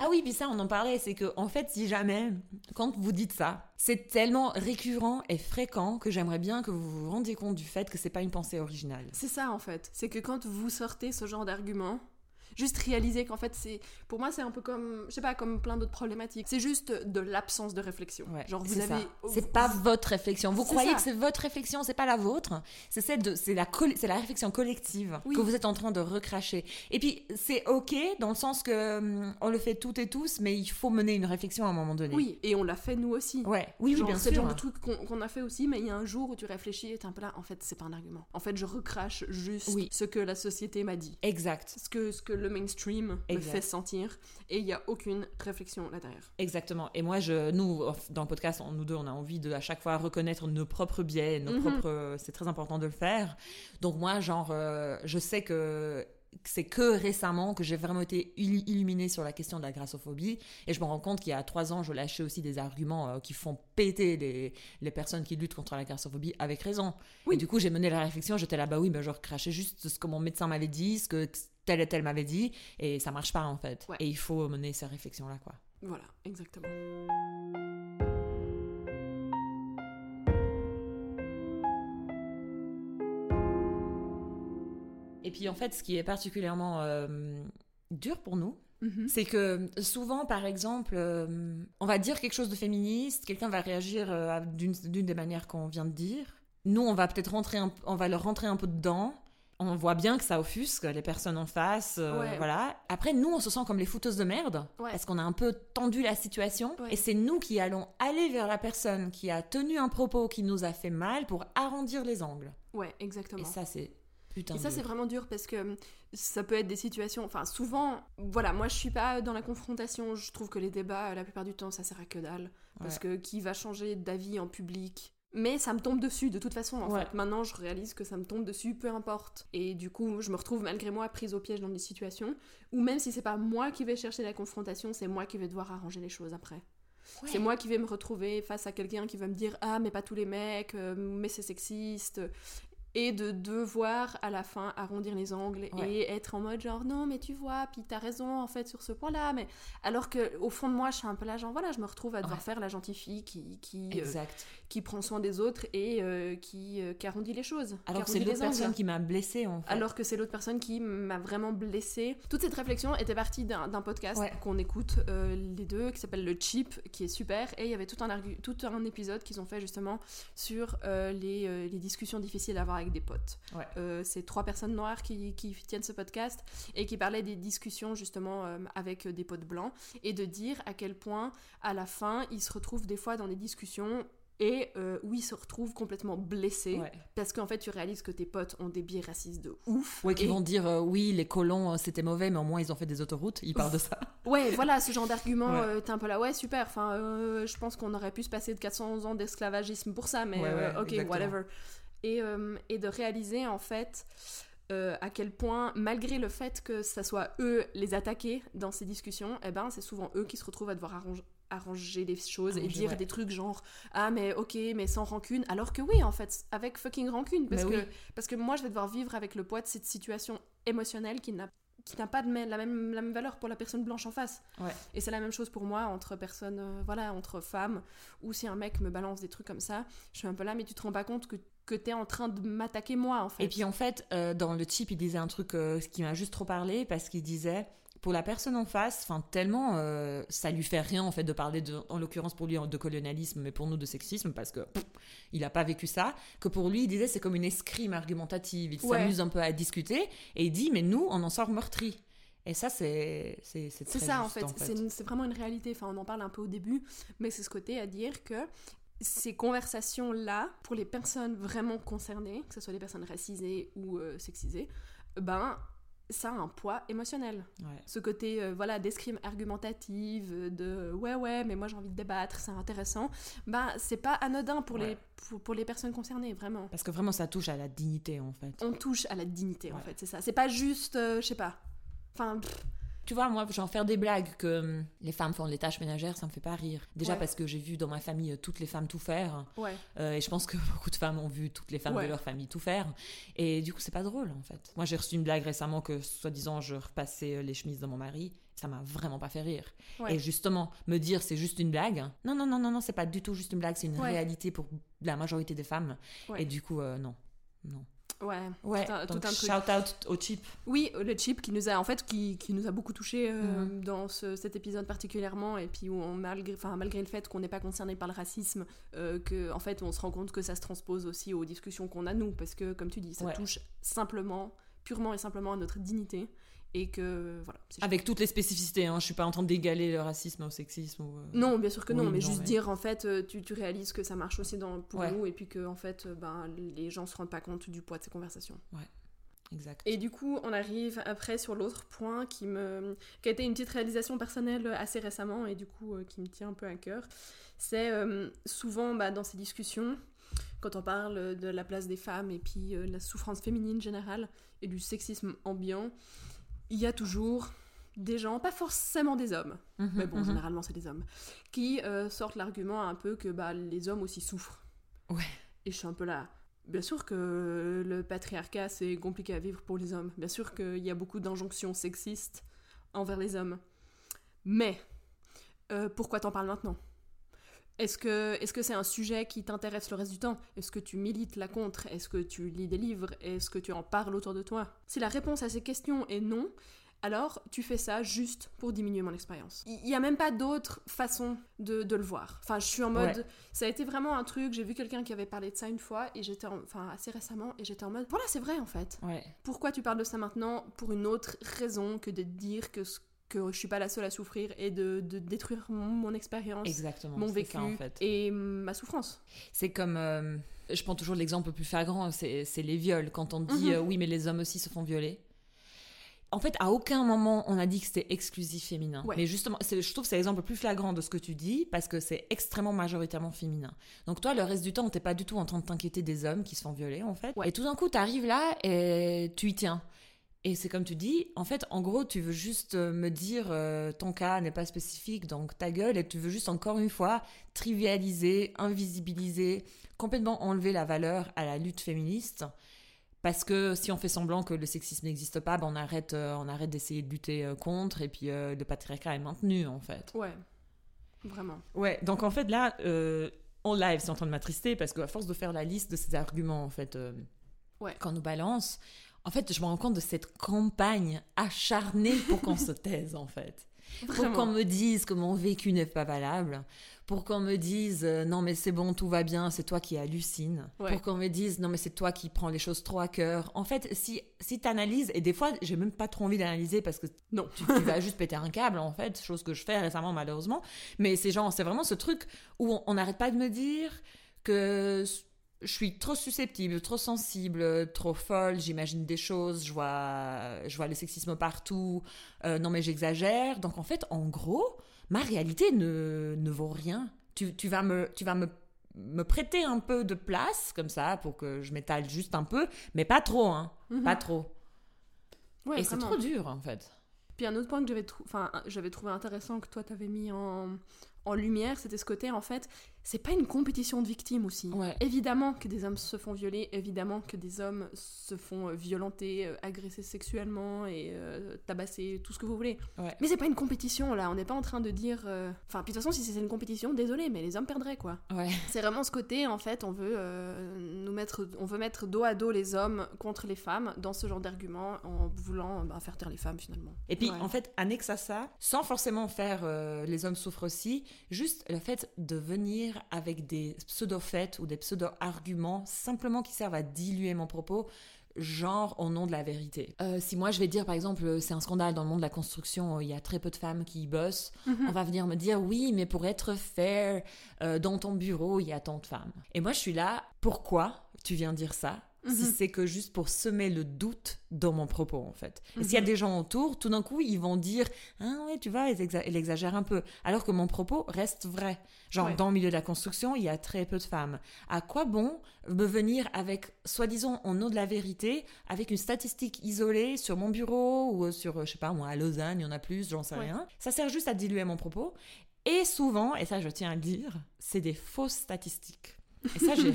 [SPEAKER 2] Ah oui, puis ça, on en parlait, c'est que en fait, si jamais, quand vous dites ça, c'est tellement récurrent et fréquent que j'aimerais bien que vous vous rendiez compte du fait que c'est pas une pensée originale.
[SPEAKER 1] c'est ça en fait. C'est que quand vous sortez ce genre d'argument, juste réaliser qu'en fait c'est pour moi c'est un peu comme je sais pas comme plein d'autres problématiques c'est juste de l'absence de réflexion
[SPEAKER 2] Ouais,
[SPEAKER 1] genre vous avez.
[SPEAKER 2] C'est pas votre réflexion. Vous croyez
[SPEAKER 1] ça.
[SPEAKER 2] que c'est votre réflexion, c'est pas la vôtre. C'est celle de, c'est la, c'est la réflexion collective
[SPEAKER 1] Oui.
[SPEAKER 2] que vous êtes en train de recracher. Et puis c'est ok dans le sens que hum, on le fait toutes et tous, mais il faut mener une réflexion à un moment donné.
[SPEAKER 1] oui et on l'a fait nous aussi
[SPEAKER 2] Ouais. Oui, bien
[SPEAKER 1] c'est le
[SPEAKER 2] sûr.
[SPEAKER 1] genre de truc qu'on qu'on a fait aussi, mais il y a un jour où tu réfléchis et t'es un peu là, en fait, c'est pas un argument. En fait, je recrache juste
[SPEAKER 2] Oui.
[SPEAKER 1] ce que la société m'a dit.
[SPEAKER 2] Exact.
[SPEAKER 1] Ce que, ce que le mainstream me
[SPEAKER 2] Exact.
[SPEAKER 1] fait sentir, et il y a aucune réflexion là derrière.
[SPEAKER 2] Exactement. Et moi, je, nous, dans le podcast, on- nous deux, on a envie de à chaque fois reconnaître nos propres biais, nos
[SPEAKER 1] Mhm.
[SPEAKER 2] propres. C'est très important de le faire. Donc moi, genre, euh, je sais que c'est que récemment que j'ai vraiment été illu- illuminée sur la question de la grassophobie et je me rends compte qu'il y a trois ans je lâchais aussi des arguments euh, qui font péter les, les personnes qui luttent contre la grassophobie avec raison
[SPEAKER 1] Oui.
[SPEAKER 2] et du coup j'ai mené la réflexion j'étais là bah oui bah je recrachais juste ce que mon médecin m'avait dit ce que tel et tel m'avait dit et ça marche pas en fait
[SPEAKER 1] Ouais.
[SPEAKER 2] et il faut mener ces réflexions là quoi
[SPEAKER 1] Voilà, exactement.
[SPEAKER 2] Et puis en fait, ce qui est particulièrement euh, dur pour nous,
[SPEAKER 1] Mhm.
[SPEAKER 2] c'est que souvent, par exemple, euh, on va dire quelque chose de féministe, quelqu'un va réagir euh, d'une d'une des manières qu'on vient de dire. Nous, on va peut-être rentrer, un, on va leur rentrer un peu dedans. On voit bien que ça offusque les personnes en face, euh,
[SPEAKER 1] Ouais.
[SPEAKER 2] voilà. Après, nous, on se sent comme les fouteuses de merde
[SPEAKER 1] Ouais.
[SPEAKER 2] parce qu'on a un peu tendu la situation,
[SPEAKER 1] Ouais.
[SPEAKER 2] et c'est nous qui allons aller vers la personne qui a tenu un propos qui nous a fait mal pour arrondir les angles.
[SPEAKER 1] Ouais, exactement.
[SPEAKER 2] Et ça, c'est putain.
[SPEAKER 1] Et ça, c'est vraiment dur parce que hum, ça peut être des situations. Enfin, souvent, voilà, moi je suis pas dans la confrontation. Je trouve que les débats, la plupart du temps, ça sert à que dalle. Parce que qui va changer d'avis en public mais ça me tombe dessus de toute façon en
[SPEAKER 2] Ouais.
[SPEAKER 1] fait. Maintenant je réalise que ça me tombe dessus, peu importe. Et du coup je me retrouve malgré moi prise au piège dans des situations où même si c'est pas moi qui vais chercher la confrontation, c'est moi qui vais devoir arranger les choses après.
[SPEAKER 2] Ouais.
[SPEAKER 1] C'est moi qui vais me retrouver face à quelqu'un qui va me dire ah mais pas tous les mecs, euh, mais c'est sexiste. Et de devoir à la fin arrondir les angles
[SPEAKER 2] Ouais.
[SPEAKER 1] et être en mode genre non mais tu vois puis t'as raison en fait sur ce point là mais alors que au fond de moi je suis un peu là genre voilà je me retrouve à devoir
[SPEAKER 2] Ouais.
[SPEAKER 1] faire la gentille fille qui qui, euh,
[SPEAKER 2] Exact.
[SPEAKER 1] Qui prend soin des autres et euh, qui, euh, qui arrondit les choses
[SPEAKER 2] Alors que c'est l'autre personne qui m'a blessée en fait.
[SPEAKER 1] Alors que c'est l'autre personne qui m'a vraiment blessée. Toute cette réflexion était partie d'un podcast
[SPEAKER 2] Ouais.
[SPEAKER 1] qu'on écoute euh, les deux, qui s'appelle Le Cheap, qui est super. Et il y avait tout un, argu- tout un épisode qu'ils ont fait justement sur euh, les, les discussions difficiles à avoir avec des potes.
[SPEAKER 2] Ouais.
[SPEAKER 1] C'est trois personnes noires qui, qui tiennent ce podcast et qui parlaient des discussions justement avec des potes blancs et de dire à quel point à la fin ils se retrouvent des fois dans des discussions et euh, où ils se retrouvent complètement blessés
[SPEAKER 2] Ouais.
[SPEAKER 1] parce qu'en fait tu réalises que tes potes ont des biais racistes de ouf.
[SPEAKER 2] Ouais, qui
[SPEAKER 1] Et-
[SPEAKER 2] vont dire euh, oui, les colons euh, c'était mauvais, mais au moins ils ont fait des autoroutes. Ils parlent de ça. (laughs)
[SPEAKER 1] Ouais, voilà, ce genre d'argument,
[SPEAKER 2] Ouais.
[SPEAKER 1] euh, t'es un peu là, ouais, super, enfin, euh, je pense qu'on aurait pu se passer de 400 ans d'esclavagisme pour ça, mais
[SPEAKER 2] Ouais,
[SPEAKER 1] ok,
[SPEAKER 2] exactement.
[SPEAKER 1] whatever. Et, et de réaliser, en fait, euh, à quel point, malgré le fait que ça soit eux les attaquer dans ces discussions, eh ben, c'est souvent eux qui se retrouvent à devoir arrange- arranger les choses et dire
[SPEAKER 2] ouais.
[SPEAKER 1] des trucs genre ah mais ok mais sans rancune alors que oui en fait avec fucking rancune parce
[SPEAKER 2] Mais
[SPEAKER 1] que
[SPEAKER 2] oui.
[SPEAKER 1] parce que moi je vais devoir vivre avec le poids de cette situation émotionnelle qui n'a qui n'a pas de même- la, même, la même valeur pour la personne blanche en face.
[SPEAKER 2] Ouais.
[SPEAKER 1] Et c'est la même chose pour moi entre personnes, euh, voilà, entre femmes, ou si un mec me balance des trucs comme ça, je suis un peu là, mais tu te rends pas compte que, que t'es en train de m'attaquer moi, en fait.
[SPEAKER 2] Et puis en fait, euh, dans le chip, il disait un truc euh, qui m'a juste trop parlé parce qu'il disait pour la personne en face, enfin tellement euh, ça lui fait rien en fait de parler de, en l'occurrence pour lui de colonialisme, mais pour nous de sexisme parce que pff, il a pas vécu ça. Que pour lui, il disait c'est comme une escrime argumentative. Il
[SPEAKER 1] Ouais.
[SPEAKER 2] s'amuse un peu à discuter et il dit mais nous on en sort meurtri. Et ça c'est c'est
[SPEAKER 1] ça, en fait. C'est vraiment une réalité. Enfin, on en parle un peu au début, mais c'est ce côté à dire que ces conversations-là, pour les personnes vraiment concernées, que ce soit les personnes racisées ou euh, sexisées, ben, ça a un poids émotionnel.
[SPEAKER 2] Ouais.
[SPEAKER 1] Ce côté, euh, voilà, d'escrime argumentative, euh, de ouais, ouais, mais moi j'ai envie de débattre, c'est intéressant, ben, c'est pas anodin pour, les, pour, pour les personnes concernées, vraiment.
[SPEAKER 2] Parce que vraiment ça touche à la dignité en fait.
[SPEAKER 1] On touche à la dignité, en fait, c'est ça. C'est pas juste, euh, je sais pas. Enfin, pff,
[SPEAKER 2] Tu vois, moi, j'en faire des blagues que hum, les femmes font les tâches ménagères, ça me fait pas rire. Déjà
[SPEAKER 1] Ouais.
[SPEAKER 2] parce que j'ai vu dans ma famille euh, toutes les femmes tout faire.
[SPEAKER 1] ouais.
[SPEAKER 2] euh, et je pense que (laughs) beaucoup de femmes ont vu toutes les femmes
[SPEAKER 1] Ouais.
[SPEAKER 2] de leur famille tout faire. Et du coup, c'est pas drôle, en fait. Moi, j'ai reçu une blague récemment que, soi-disant, je repassais euh, les chemises de mon mari. Ça m'a vraiment pas fait rire. Et justement, me dire c'est juste une blague. Non, non, non, non, non, c'est pas du tout juste une blague. C'est une réalité pour la majorité des femmes. Et du coup, euh, non. Non.
[SPEAKER 1] Ouais,
[SPEAKER 2] Ouais,
[SPEAKER 1] tout un, tout un truc.
[SPEAKER 2] shout out au chip.
[SPEAKER 1] Oui, le chip qui nous a en fait qui, qui nous a beaucoup touché
[SPEAKER 2] Mhm.
[SPEAKER 1] dans ce- cet épisode particulièrement et puis où on, malgré enfin malgré le fait qu'on n'est pas concerné par le racisme euh, que en fait on se rend compte que ça se transpose aussi aux discussions qu'on a nous parce que comme tu dis ça
[SPEAKER 2] Ouais.
[SPEAKER 1] touche simplement purement et simplement à notre dignité et que voilà. c'est
[SPEAKER 2] Avec toutes les spécificités, hein. je suis pas en train d'égaler le racisme au sexisme. Ou, euh,
[SPEAKER 1] Non, bien sûr que non,
[SPEAKER 2] Oui,
[SPEAKER 1] mais
[SPEAKER 2] non,
[SPEAKER 1] juste
[SPEAKER 2] mais-
[SPEAKER 1] dire en fait, euh, tu, tu réalises que ça marche aussi dans, pour
[SPEAKER 2] Ouais.
[SPEAKER 1] nous et puis que en fait, euh, ben, les gens se rendent pas compte du poids de ces conversations.
[SPEAKER 2] Exact.
[SPEAKER 1] Et du coup, on arrive après sur l'autre point qui, me, qui a été une petite réalisation personnelle assez récemment et du coup euh, qui me tient un peu à cœur. C'est euh, souvent bah, dans ces discussions, quand on parle de la place des femmes et puis euh, de la souffrance féminine générale et du sexisme ambiant, il y a toujours des gens, pas forcément des hommes, mais bon,
[SPEAKER 2] Mhm, mhm.
[SPEAKER 1] généralement c'est des hommes, qui euh, sortent l'argument un peu que bah, les hommes aussi souffrent.
[SPEAKER 2] Ouais.
[SPEAKER 1] Et je suis un peu là. Bien sûr que le patriarcat c'est compliqué à vivre pour les hommes. Bien sûr qu'il y a beaucoup d'injonctions sexistes envers les hommes. Mais euh, pourquoi t'en parles maintenant? Est-ce que c'est un sujet qui t'intéresse le reste du temps? Est-ce que tu milites la contre? Est-ce que tu lis des livres? Est-ce que tu en parles autour de toi? Si la réponse à ces questions est non, alors tu fais ça juste pour diminuer mon expérience. Il n'y a même pas d'autre façon de, de le voir. Enfin, je suis en mode...
[SPEAKER 2] Ouais.
[SPEAKER 1] Ça a été vraiment un truc, j'ai vu quelqu'un qui avait parlé de ça une fois, et j'étais... en- Enfin, assez récemment, et j'étais en mode... Voilà, c'est vrai en fait.
[SPEAKER 2] Ouais.
[SPEAKER 1] Pourquoi tu parles de ça maintenant? Pour une autre raison que de dire que, ce- que je suis pas la seule à souffrir et de, de détruire mon, mon expérience, mon vécu
[SPEAKER 2] ça, en fait.
[SPEAKER 1] et ma souffrance.
[SPEAKER 2] C'est comme. euh, je prends toujours l'exemple le plus flagrant, c'est les viols. Quand on dit
[SPEAKER 1] Mhm.
[SPEAKER 2] euh, oui, mais les hommes aussi se font violer. En fait, à aucun moment on a dit que c'était exclusif féminin.
[SPEAKER 1] Ouais.
[SPEAKER 2] Mais justement, je trouve que c'est l'exemple le plus flagrant de ce que tu dis parce que c'est extrêmement majoritairement féminin. Donc toi, le reste du temps, t'es pas du tout en train de t'inquiéter des hommes qui se font violer en fait.
[SPEAKER 1] Ouais.
[SPEAKER 2] Et tout d'un coup, t'arrives là et tu y tiens. Et c'est comme tu dis, en fait, en gros, tu veux juste euh, me dire euh, ton cas n'est pas spécifique, donc ta gueule, et tu veux juste encore une fois trivialiser, invisibiliser, complètement enlever la valeur à la lutte féministe. Parce que si on fait semblant que le sexisme n'existe pas, ben on arrête, euh, on arrête d'essayer de lutter euh, contre, et puis le patriarcat est maintenu en fait.
[SPEAKER 1] Ouais, vraiment.
[SPEAKER 2] Ouais, donc en fait là, en live, c'est en train de m'attrister parce qu'à force de faire la liste de ces arguments en fait,
[SPEAKER 1] Ouais.
[SPEAKER 2] qu'on nous balance, en fait, je me rends compte de cette campagne acharnée pour qu'on se (laughs) taise en fait. Pour qu'on me dise que mon vécu n'est pas valable, pour qu'on me dise euh, non mais c'est bon, tout va bien, c'est toi qui hallucine,
[SPEAKER 1] Ouais.
[SPEAKER 2] pour qu'on me dise non mais c'est toi qui prends les choses trop à cœur. En fait, si, si tu analyses, et des fois j'ai même pas trop envie d'analyser parce que
[SPEAKER 1] Non.
[SPEAKER 2] tu, tu vas juste péter un câble en fait, chose que je fais récemment malheureusement, mais c'est genre, c'est vraiment ce truc où on n'arrête pas de me dire que je suis trop susceptible, trop sensible, trop folle, j'imagine des choses, je vois, je vois le sexisme partout, euh, non mais j'exagère. Donc en fait, en gros, ma réalité ne, ne vaut rien. Tu, tu vas, me, tu vas me, me prêter un peu de place, comme ça, pour que je m'étale juste un peu, mais pas trop, hein,
[SPEAKER 1] Mhm.
[SPEAKER 2] pas trop.
[SPEAKER 1] Ouais,
[SPEAKER 2] Et c'est trop dur, en fait.
[SPEAKER 1] Puis un autre point que j'avais trou- enfin, trouvé intéressant que toi t'avais mis en, en lumière, c'était ce côté en fait, c'est pas une compétition de victimes aussi.
[SPEAKER 2] Ouais.
[SPEAKER 1] Évidemment que des hommes se font violer, évidemment que des hommes se font euh, violenter, euh, agresser sexuellement et euh, tabasser, tout ce que vous voulez.
[SPEAKER 2] Ouais.
[SPEAKER 1] Mais c'est pas une compétition là, on n'est pas en train de dire. euh, Enfin, puis de toute façon, si c'était une compétition, désolé, mais les hommes perdraient quoi.
[SPEAKER 2] Ouais. (laughs)
[SPEAKER 1] C'est vraiment ce côté, en fait, on veut euh, nous mettre, on veut mettre dos à dos les hommes contre les femmes dans ce genre d'argument en voulant bah, faire taire les femmes finalement.
[SPEAKER 2] Et puis, en fait, annexe à ça, sans forcément faire les hommes souffrent aussi, juste le fait de venir avec des pseudo-faits ou des pseudo-arguments simplement qui servent à diluer mon propos, genre au nom de la vérité. Euh, si moi je vais dire, par exemple, euh, c'est un scandale dans le monde de la construction, euh, il y a très peu de femmes qui y bossent, on va venir me dire, oui, mais pour être fair, euh, dans ton bureau, il y a tant de femmes. Et moi, je suis là, pourquoi tu viens dire ça? Si
[SPEAKER 1] Mhm.
[SPEAKER 2] c'est que juste pour semer le doute dans mon propos, en fait. Et
[SPEAKER 1] Mhm.
[SPEAKER 2] s'il y a des gens autour, tout d'un coup, ils vont dire Ah ouais, tu vois, exa- elle exagère un peu. Alors que mon propos reste vrai. Genre,
[SPEAKER 1] Ouais.
[SPEAKER 2] dans le milieu de la construction, il y a très peu de femmes. À quoi bon me venir avec, soi-disant, en nom de la vérité, avec une statistique isolée sur mon bureau ou sur, euh, je sais pas, moi, à Lausanne, il y en a plus, j'en sais
[SPEAKER 1] Ouais.
[SPEAKER 2] rien. Ça sert juste à diluer mon propos. Et souvent, et ça je tiens à le dire, c'est des fausses statistiques. Et ça, j'ai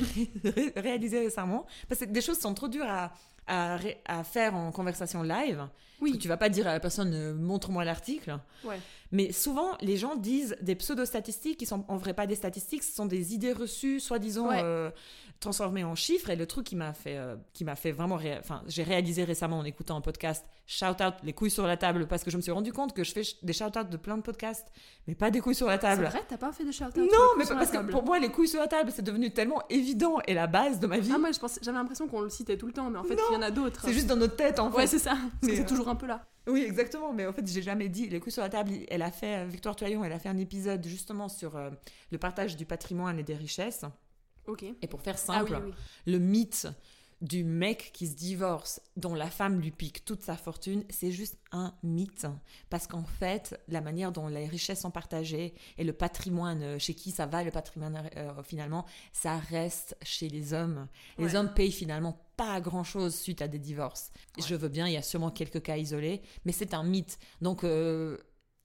[SPEAKER 2] ré- réalisé récemment. Parce que des choses sont trop dures à, à faire en conversation live.
[SPEAKER 1] Oui.
[SPEAKER 2] Tu vas pas dire à la personne, euh, montre-moi l'article.
[SPEAKER 1] Ouais.
[SPEAKER 2] Mais souvent, les gens disent des pseudo-statistiques qui sont en vrai pas des statistiques, ce sont des idées reçues, soi-disant
[SPEAKER 1] Ouais.
[SPEAKER 2] euh, transformées en chiffres. Et le truc qui m'a fait, euh, qui m'a fait vraiment, ré- enfin, j'ai réalisé récemment en écoutant un podcast, shout out les couilles sur la table, parce que je me suis rendu compte que je fais des shout out de plein de podcasts, mais pas des couilles sur la
[SPEAKER 1] C'est
[SPEAKER 2] table.
[SPEAKER 1] vrai, t'as pas fait de shout-out
[SPEAKER 2] Non,
[SPEAKER 1] sur les coups
[SPEAKER 2] mais parce que pour moi, les couilles sur la table, c'est devenu tellement évident et la base de ma vie.
[SPEAKER 1] Ah, moi, j'avais l'impression qu'on le citait tout le temps, mais en fait, il y en a d'autres.
[SPEAKER 2] c'est juste dans notre tête, en fait.
[SPEAKER 1] Ouais, c'est ça. C'est toujours un peu là.
[SPEAKER 2] Oui, exactement. Mais en fait, j'ai jamais dit. Les coups sur la table, elle a fait, euh, Victoire Toyon, elle a fait un épisode justement sur euh, le partage du patrimoine et des richesses.
[SPEAKER 1] Ok.
[SPEAKER 2] Et pour faire
[SPEAKER 1] Ah oui,
[SPEAKER 2] simple,
[SPEAKER 1] oui.
[SPEAKER 2] le mythe du mec qui se divorce, dont la femme lui pique toute sa fortune, c'est juste un mythe. Parce qu'en fait, la manière dont les richesses sont partagées et le patrimoine, euh, chez qui ça va le patrimoine euh, finalement, ça reste chez les hommes. Les
[SPEAKER 1] Ouais.
[SPEAKER 2] hommes payent finalement pas grand-chose suite à des divorces.
[SPEAKER 1] Ouais.
[SPEAKER 2] Je veux bien, il y a sûrement quelques cas isolés, mais c'est un mythe. Donc... euh,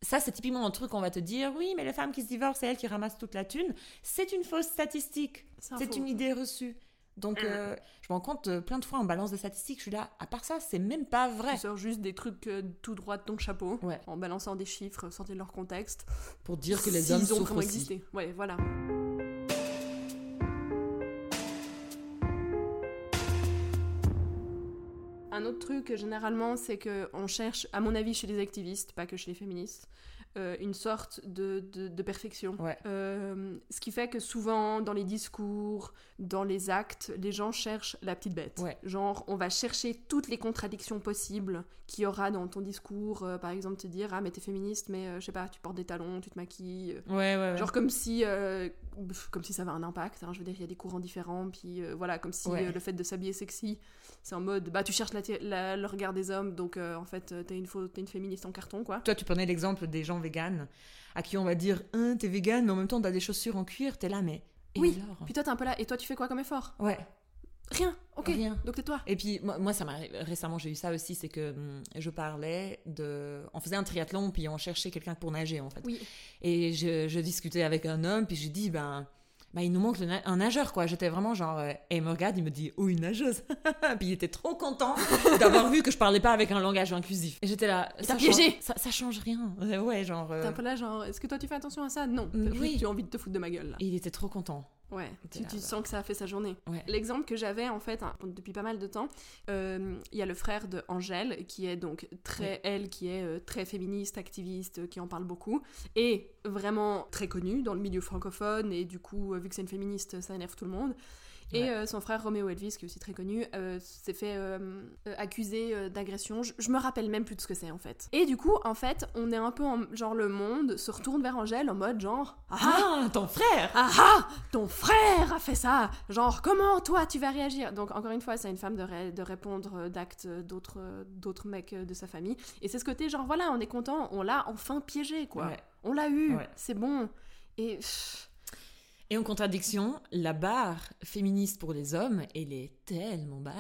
[SPEAKER 2] ça, c'est typiquement un truc qu'on va te dire, oui, mais les femmes qui se divorcent, c'est elles qui ramassent toute la thune. C'est une fausse statistique.
[SPEAKER 1] C'est un
[SPEAKER 2] une idée reçue. Donc,
[SPEAKER 1] Mm.
[SPEAKER 2] euh, je me rends compte euh, plein de fois en balance des statistiques, je suis là, à part ça, c'est même pas vrai.
[SPEAKER 1] Tu sors juste des trucs euh, tout droit de ton chapeau,
[SPEAKER 2] Ouais.
[SPEAKER 1] en balançant des chiffres sortis de leur contexte.
[SPEAKER 2] Pour dire que les hommes
[SPEAKER 1] ont
[SPEAKER 2] souffrent
[SPEAKER 1] vraiment
[SPEAKER 2] aussi.
[SPEAKER 1] existé. Ouais, voilà. Un autre truc, généralement, c'est que on cherche, à mon avis, chez les activistes, pas que chez les féministes, euh, une sorte de, de- de perfection.
[SPEAKER 2] Ouais.
[SPEAKER 1] Euh, ce qui fait que souvent, dans les discours, dans les actes, les gens cherchent la petite bête.
[SPEAKER 2] Ouais.
[SPEAKER 1] Genre, on va chercher toutes les contradictions possibles qu'il y aura dans ton discours. euh, par exemple, te dire Ah, mais t'es féministe, mais je sais pas, tu portes des talons, tu te maquilles.
[SPEAKER 2] Ouais.
[SPEAKER 1] Genre comme si, comme si ça avait un impact. hein, je veux dire, il y a des courants différents. Puis euh, voilà, comme si
[SPEAKER 2] Ouais.
[SPEAKER 1] euh, le fait de s'habiller sexy, c'est en mode bah tu cherches la, la- le regard des hommes, donc euh, en fait t'es une, une féministe en carton quoi.
[SPEAKER 2] Toi, tu prenais l'exemple des gens véganes, à qui on va dire, hein, t'es végane, mais en même temps, t'as des chaussures en cuir, t'es là, mais. et
[SPEAKER 1] Oui.
[SPEAKER 2] alors?
[SPEAKER 1] Puis toi t'es un peu là. Et toi tu fais quoi comme effort?
[SPEAKER 2] Ouais,
[SPEAKER 1] Rien. Ok.
[SPEAKER 2] rien.
[SPEAKER 1] Donc tais-toi.
[SPEAKER 2] Et puis, moi, moi, ça m'a récemment, j'ai eu ça aussi, c'est que hum, je parlais de. On faisait un triathlon, puis on cherchait quelqu'un pour nager, en fait.
[SPEAKER 1] Oui.
[SPEAKER 2] Et je, je discutais avec un homme, puis j'ai dit, ben, ben, il nous manque na- un nageur, quoi. J'étais vraiment genre, euh, et il me regarde, il me dit, oh, une nageuse. (laughs) puis il était trop content (laughs) d'avoir vu que je parlais pas avec un langage inclusif. Et j'étais là, ça
[SPEAKER 1] piégé.
[SPEAKER 2] ça, ça change rien. Euh, Ouais, genre. euh,
[SPEAKER 1] T'es un peu là genre est-ce que toi tu fais attention à ça? Non.
[SPEAKER 2] Mm, oui.
[SPEAKER 1] Tu as envie de te foutre de ma gueule là.
[SPEAKER 2] et il était trop content.
[SPEAKER 1] Ouais. Tu,
[SPEAKER 2] là,
[SPEAKER 1] tu
[SPEAKER 2] bah.
[SPEAKER 1] sens que ça a fait sa journée.
[SPEAKER 2] Ouais.
[SPEAKER 1] L'exemple que j'avais en fait hein, depuis pas mal de temps, euh, il y a le frère de Angèle qui est donc très elle qui est euh, très féministe, activiste, euh, qui en parle beaucoup et vraiment très connue dans le milieu francophone et du coup vu que c'est une féministe ça énerve tout le monde. Et
[SPEAKER 2] Ouais.
[SPEAKER 1] euh, son frère Roméo Elvis, qui est aussi très connu, euh, s'est fait euh, accuser d'agression. Je, je me rappelle même plus de ce que c'est en fait. Et du coup, en fait, on est un peu en genre le monde se retourne vers Angèle en mode genre ah
[SPEAKER 2] Ah, ton frère
[SPEAKER 1] ah ah Ton frère a fait ça Genre, comment toi tu vas réagir? Donc, encore une fois, c'est à une femme de, ré- de répondre d'actes d'autres d'autres mecs de sa famille. Et c'est ce côté, genre, voilà, on est content, on l'a enfin piégé, quoi.
[SPEAKER 2] Ouais.
[SPEAKER 1] On l'a eu,
[SPEAKER 2] Ouais.
[SPEAKER 1] c'est bon. Et pff,
[SPEAKER 2] Et en contradiction, la barre féministe pour les hommes, elle est tellement basse.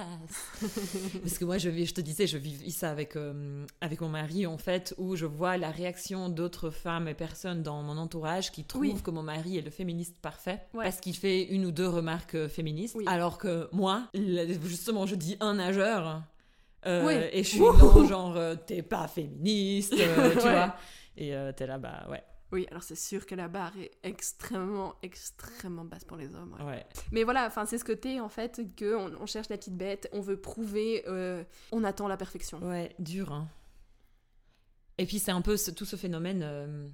[SPEAKER 2] (laughs) Parce que moi, je, te disais, je vis ça avec, euh, avec mon mari, en fait, où je vois la réaction d'autres femmes et personnes dans mon entourage qui trouvent
[SPEAKER 1] Oui.
[SPEAKER 2] que mon mari est le féministe parfait
[SPEAKER 1] Ouais.
[SPEAKER 2] parce qu'il fait une ou deux remarques euh, féministes.
[SPEAKER 1] Oui.
[SPEAKER 2] Alors que moi, justement, je dis un nageur. euh. Et je suis
[SPEAKER 1] Wouhou.
[SPEAKER 2] non, genre, t'es pas féministe, euh, tu (laughs)
[SPEAKER 1] Ouais.
[SPEAKER 2] vois. Et t'es là, bah ouais.
[SPEAKER 1] Oui, alors c'est sûr que la barre est extrêmement, extrêmement basse pour les hommes. ouais.
[SPEAKER 2] ouais.
[SPEAKER 1] Mais voilà, enfin, c'est ce côté, en fait, qu'on on cherche la petite bête, on veut prouver, euh, on attend la perfection.
[SPEAKER 2] Ouais, dur. Hein. Et puis c'est un peu ce- tout ce phénomène euh,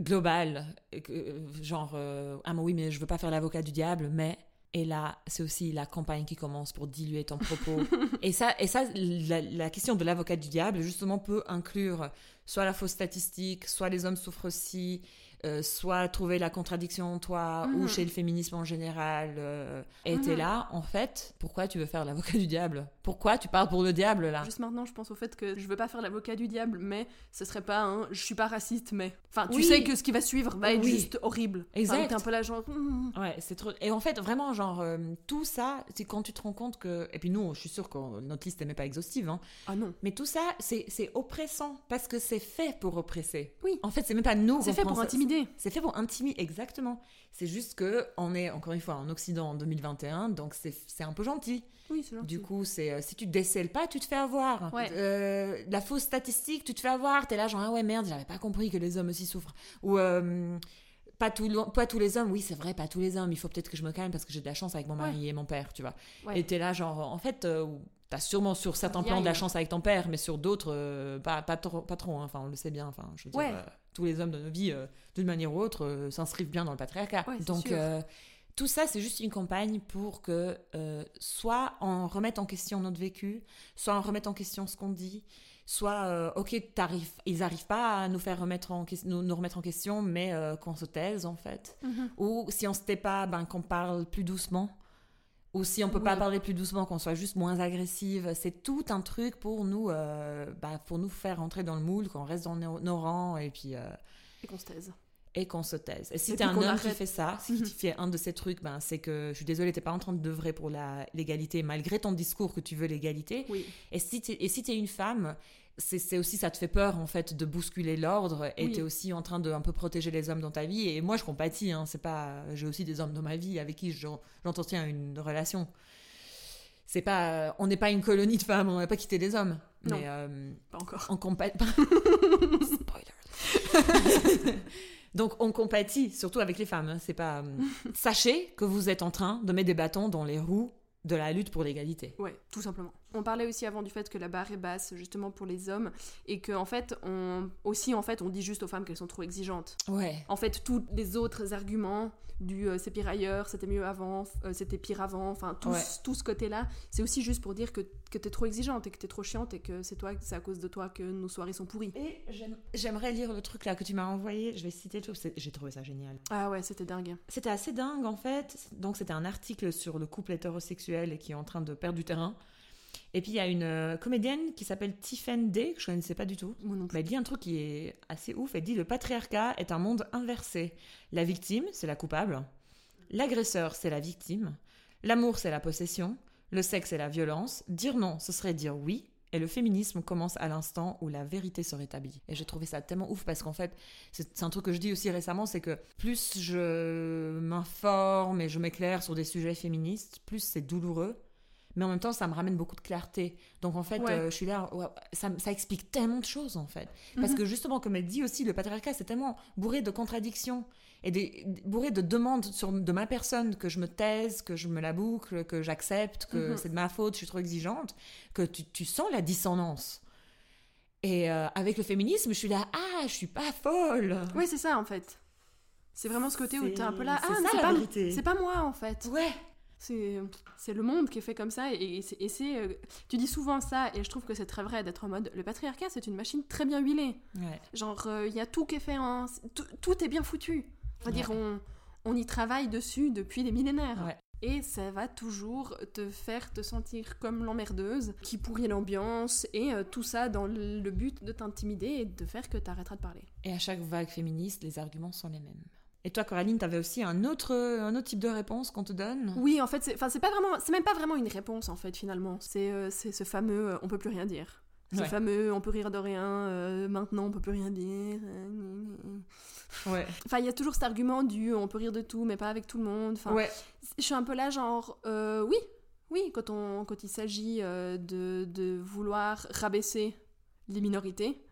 [SPEAKER 2] global, que, euh, genre ah mais oui mais je veux pas faire l'avocat du diable, mais et là c'est aussi la campagne qui commence pour diluer ton propos. (laughs) et ça et ça la, la question de l'avocat du diable justement peut inclure soit la fausse statistique, soit les hommes souffrent aussi. Euh, soit trouver la contradiction en toi ou
[SPEAKER 1] Mhm.
[SPEAKER 2] chez le féminisme en général euh, et t'es
[SPEAKER 1] Mhm.
[SPEAKER 2] là en fait pourquoi tu veux faire l'avocat du diable? Pourquoi tu parles pour le diable là?
[SPEAKER 1] Juste maintenant, je pense au fait que je veux pas faire l'avocat du diable, mais ce serait pas un je suis pas raciste, mais. Enfin, tu
[SPEAKER 2] Oui.
[SPEAKER 1] sais que ce qui va suivre va être
[SPEAKER 2] Oui.
[SPEAKER 1] juste horrible. Enfin,
[SPEAKER 2] Exact.
[SPEAKER 1] T'es un peu là, genre. hmm.
[SPEAKER 2] Ouais, c'est trop. Et en fait, vraiment, genre, euh, tout ça, c'est quand tu te rends compte que. Et puis nous, je suis sûre que notre liste n'est pas exhaustive, hein.
[SPEAKER 1] Ah non.
[SPEAKER 2] Mais tout ça, c'est oppressant parce que c'est fait pour oppresser.
[SPEAKER 1] Oui.
[SPEAKER 2] En fait, c'est même pas nous.
[SPEAKER 1] C'est fait pour
[SPEAKER 2] ça-
[SPEAKER 1] intimider.
[SPEAKER 2] C'est fait pour intimider, exactement. C'est juste que on est encore une fois en Occident en 2021, donc c'est c'est un peu gentil.
[SPEAKER 1] Oui, c'est gentil.
[SPEAKER 2] Du coup, c'est euh, si tu te décèles pas, tu te fais avoir.
[SPEAKER 1] Ouais.
[SPEAKER 2] Euh, la fausse statistique, tu te fais avoir. T'es là genre ah ouais merde, j'avais pas compris que les hommes aussi souffrent. Ou euh, pas, tout, pas tous les hommes, oui c'est vrai, pas tous les hommes. Il faut peut-être que je me calme parce que j'ai de la chance avec mon mari et mon père, tu vois.
[SPEAKER 1] Ouais.
[SPEAKER 2] Et t'es là genre en fait. euh, T'as sûrement sur certains plans de la chance avec ton père, mais sur d'autres, euh, pas, pas trop. Pas trop hein. Enfin, on le sait bien. Enfin, je veux dire,
[SPEAKER 1] Ouais.
[SPEAKER 2] euh, tous les hommes de nos vies, euh, d'une manière ou autre, s'inscrivent bien dans le patriarcat.
[SPEAKER 1] Ouais,
[SPEAKER 2] Donc, tout ça, c'est juste une campagne pour que soit on remette en question notre vécu, soit on remette en question ce qu'on dit, soit, ok, ils n'arrivent pas à nous faire remettre en, nous, nous remettre en question, mais qu'on se taise, en fait.
[SPEAKER 1] Mhm.
[SPEAKER 2] Ou si on se tait pas, ben, qu'on parle plus doucement. Ou si on peut pas parler plus doucement, qu'on soit juste moins agressive. C'est tout un truc pour nous, euh, bah, pour nous faire rentrer dans le moule, qu'on reste dans nos, nos rangs et puis euh,
[SPEAKER 1] Et qu'on se taise.
[SPEAKER 2] et qu'on se taise. Et si t'es un homme qui fait ça, (laughs) si tu fais un de ces trucs, ben, c'est que je suis désolée, t'es pas en train d'œuvrer pour la l'égalité, malgré ton discours que tu veux l'égalité.
[SPEAKER 1] Oui.
[SPEAKER 2] Et si t'es si une femme, c'est aussi ça te fait peur en fait de bousculer l'ordre et
[SPEAKER 1] Oui.
[SPEAKER 2] t'es aussi en train de un peu protéger les hommes dans ta vie. Et moi je compatis, hein, c'est pas, j'ai aussi des hommes dans ma vie avec qui j'en- j'entretiens une relation. C'est pas, on n'est pas une colonie de femmes, on n'a pas quitté les hommes.
[SPEAKER 1] Non.
[SPEAKER 2] Mais euh,
[SPEAKER 1] Pas encore.
[SPEAKER 2] on compatit. (laughs) Donc on compatit surtout avec les femmes. hein, C'est pas. (laughs) Sachez que vous êtes en train de mettre des bâtons dans les roues de la lutte pour l'égalité.
[SPEAKER 1] Ouais, tout simplement. On parlait aussi avant du fait que la barre est basse justement pour les hommes et que en fait on aussi en fait on dit juste aux femmes qu'elles sont trop exigeantes.
[SPEAKER 2] Ouais.
[SPEAKER 1] En fait tous les autres arguments du euh, c'est pire ailleurs, c'était mieux avant, euh, c'était pire avant, enfin tout,
[SPEAKER 2] Ouais.
[SPEAKER 1] tout ce côté-là, c'est aussi juste pour dire que, que t'es trop exigeante et que t'es trop chiante et que c'est toi, c'est à cause de toi que nos soirées sont pourries.
[SPEAKER 2] Et j'aime- j'aimerais lire le truc là que tu m'as envoyé. Je vais citer tout. J'ai trouvé ça génial.
[SPEAKER 1] Ah ouais, c'était dingue.
[SPEAKER 2] C'était assez dingue en fait. Donc c'était un article sur le couple hétérosexuel et qui est en train de perdre du terrain. Et puis il y a une euh, comédienne qui s'appelle Tiffen Day, que je connaissais pas du tout.
[SPEAKER 1] Moi non plus.
[SPEAKER 2] Bah, elle dit un truc qui est assez ouf. Elle dit le patriarcat est un monde inversé. La victime, c'est la coupable. L'agresseur, c'est la victime. L'amour, c'est la possession. Le sexe, c'est la violence. Dire non, ce serait dire oui. Et le féminisme commence à l'instant où la vérité se rétablit. Et j'ai trouvé ça tellement ouf parce qu'en fait, c'est un truc que je dis aussi récemment, c'est que plus je m'informe et je m'éclaire sur des sujets féministes, plus c'est douloureux. Mais en même temps, ça me ramène beaucoup de clarté. Donc en fait,
[SPEAKER 1] Ouais.
[SPEAKER 2] euh, je suis là, ouais, ça, ça explique tellement de choses en fait. Parce
[SPEAKER 1] Mhm.
[SPEAKER 2] que justement, comme elle dit aussi, le patriarcat, c'est tellement bourré de contradictions et des, bourré de demandes sur, de ma personne, que je me taise, que je me la boucle, que j'accepte, que
[SPEAKER 1] Mhm.
[SPEAKER 2] c'est de ma faute, je suis trop exigeante, que tu, tu sens la dissonance. Et euh, avec le féminisme, je suis là, ah, je suis pas folle.
[SPEAKER 1] Ouais, c'est ça en fait. C'est vraiment ce côté où t'es un peu là, ah, c'est
[SPEAKER 2] la
[SPEAKER 1] pas, pas moi en fait.
[SPEAKER 2] Ouais.
[SPEAKER 1] C'est le monde qui est fait comme ça et, et c'est- euh, tu dis souvent ça et je trouve que c'est très vrai d'être en mode le patriarcat c'est une machine très bien huilée
[SPEAKER 2] Ouais.
[SPEAKER 1] genre il y a tout qui est fait en tout, est bien foutu on va dire on on y travaille dessus depuis des millénaires
[SPEAKER 2] Ouais.
[SPEAKER 1] et ça va toujours te faire te sentir comme l'emmerdeuse qui pourrit l'ambiance et euh, tout ça dans le le but de t'intimider et de faire que t'arrêteras de parler
[SPEAKER 2] Et à chaque vague féministe, les arguments sont les mêmes. Et toi, Coraline, t'avais aussi un autre, un autre type de réponse qu'on te donne
[SPEAKER 1] oui en fait c'est pas vraiment c'est même pas vraiment une réponse en fait finalement c'est euh, ce fameux euh, on peut plus rien dire ce
[SPEAKER 2] Ouais.
[SPEAKER 1] fameux on peut rire de rien, euh, maintenant on peut plus rien dire. euh.
[SPEAKER 2] Ouais.
[SPEAKER 1] Enfin, il y a toujours cet argument du on peut rire de tout, mais pas avec tout le monde. Enfin,
[SPEAKER 2] ouais.
[SPEAKER 1] je suis un peu là, genre, euh, oui, oui, quand, on, quand il s'agit euh, de, de vouloir rabaisser les minorités,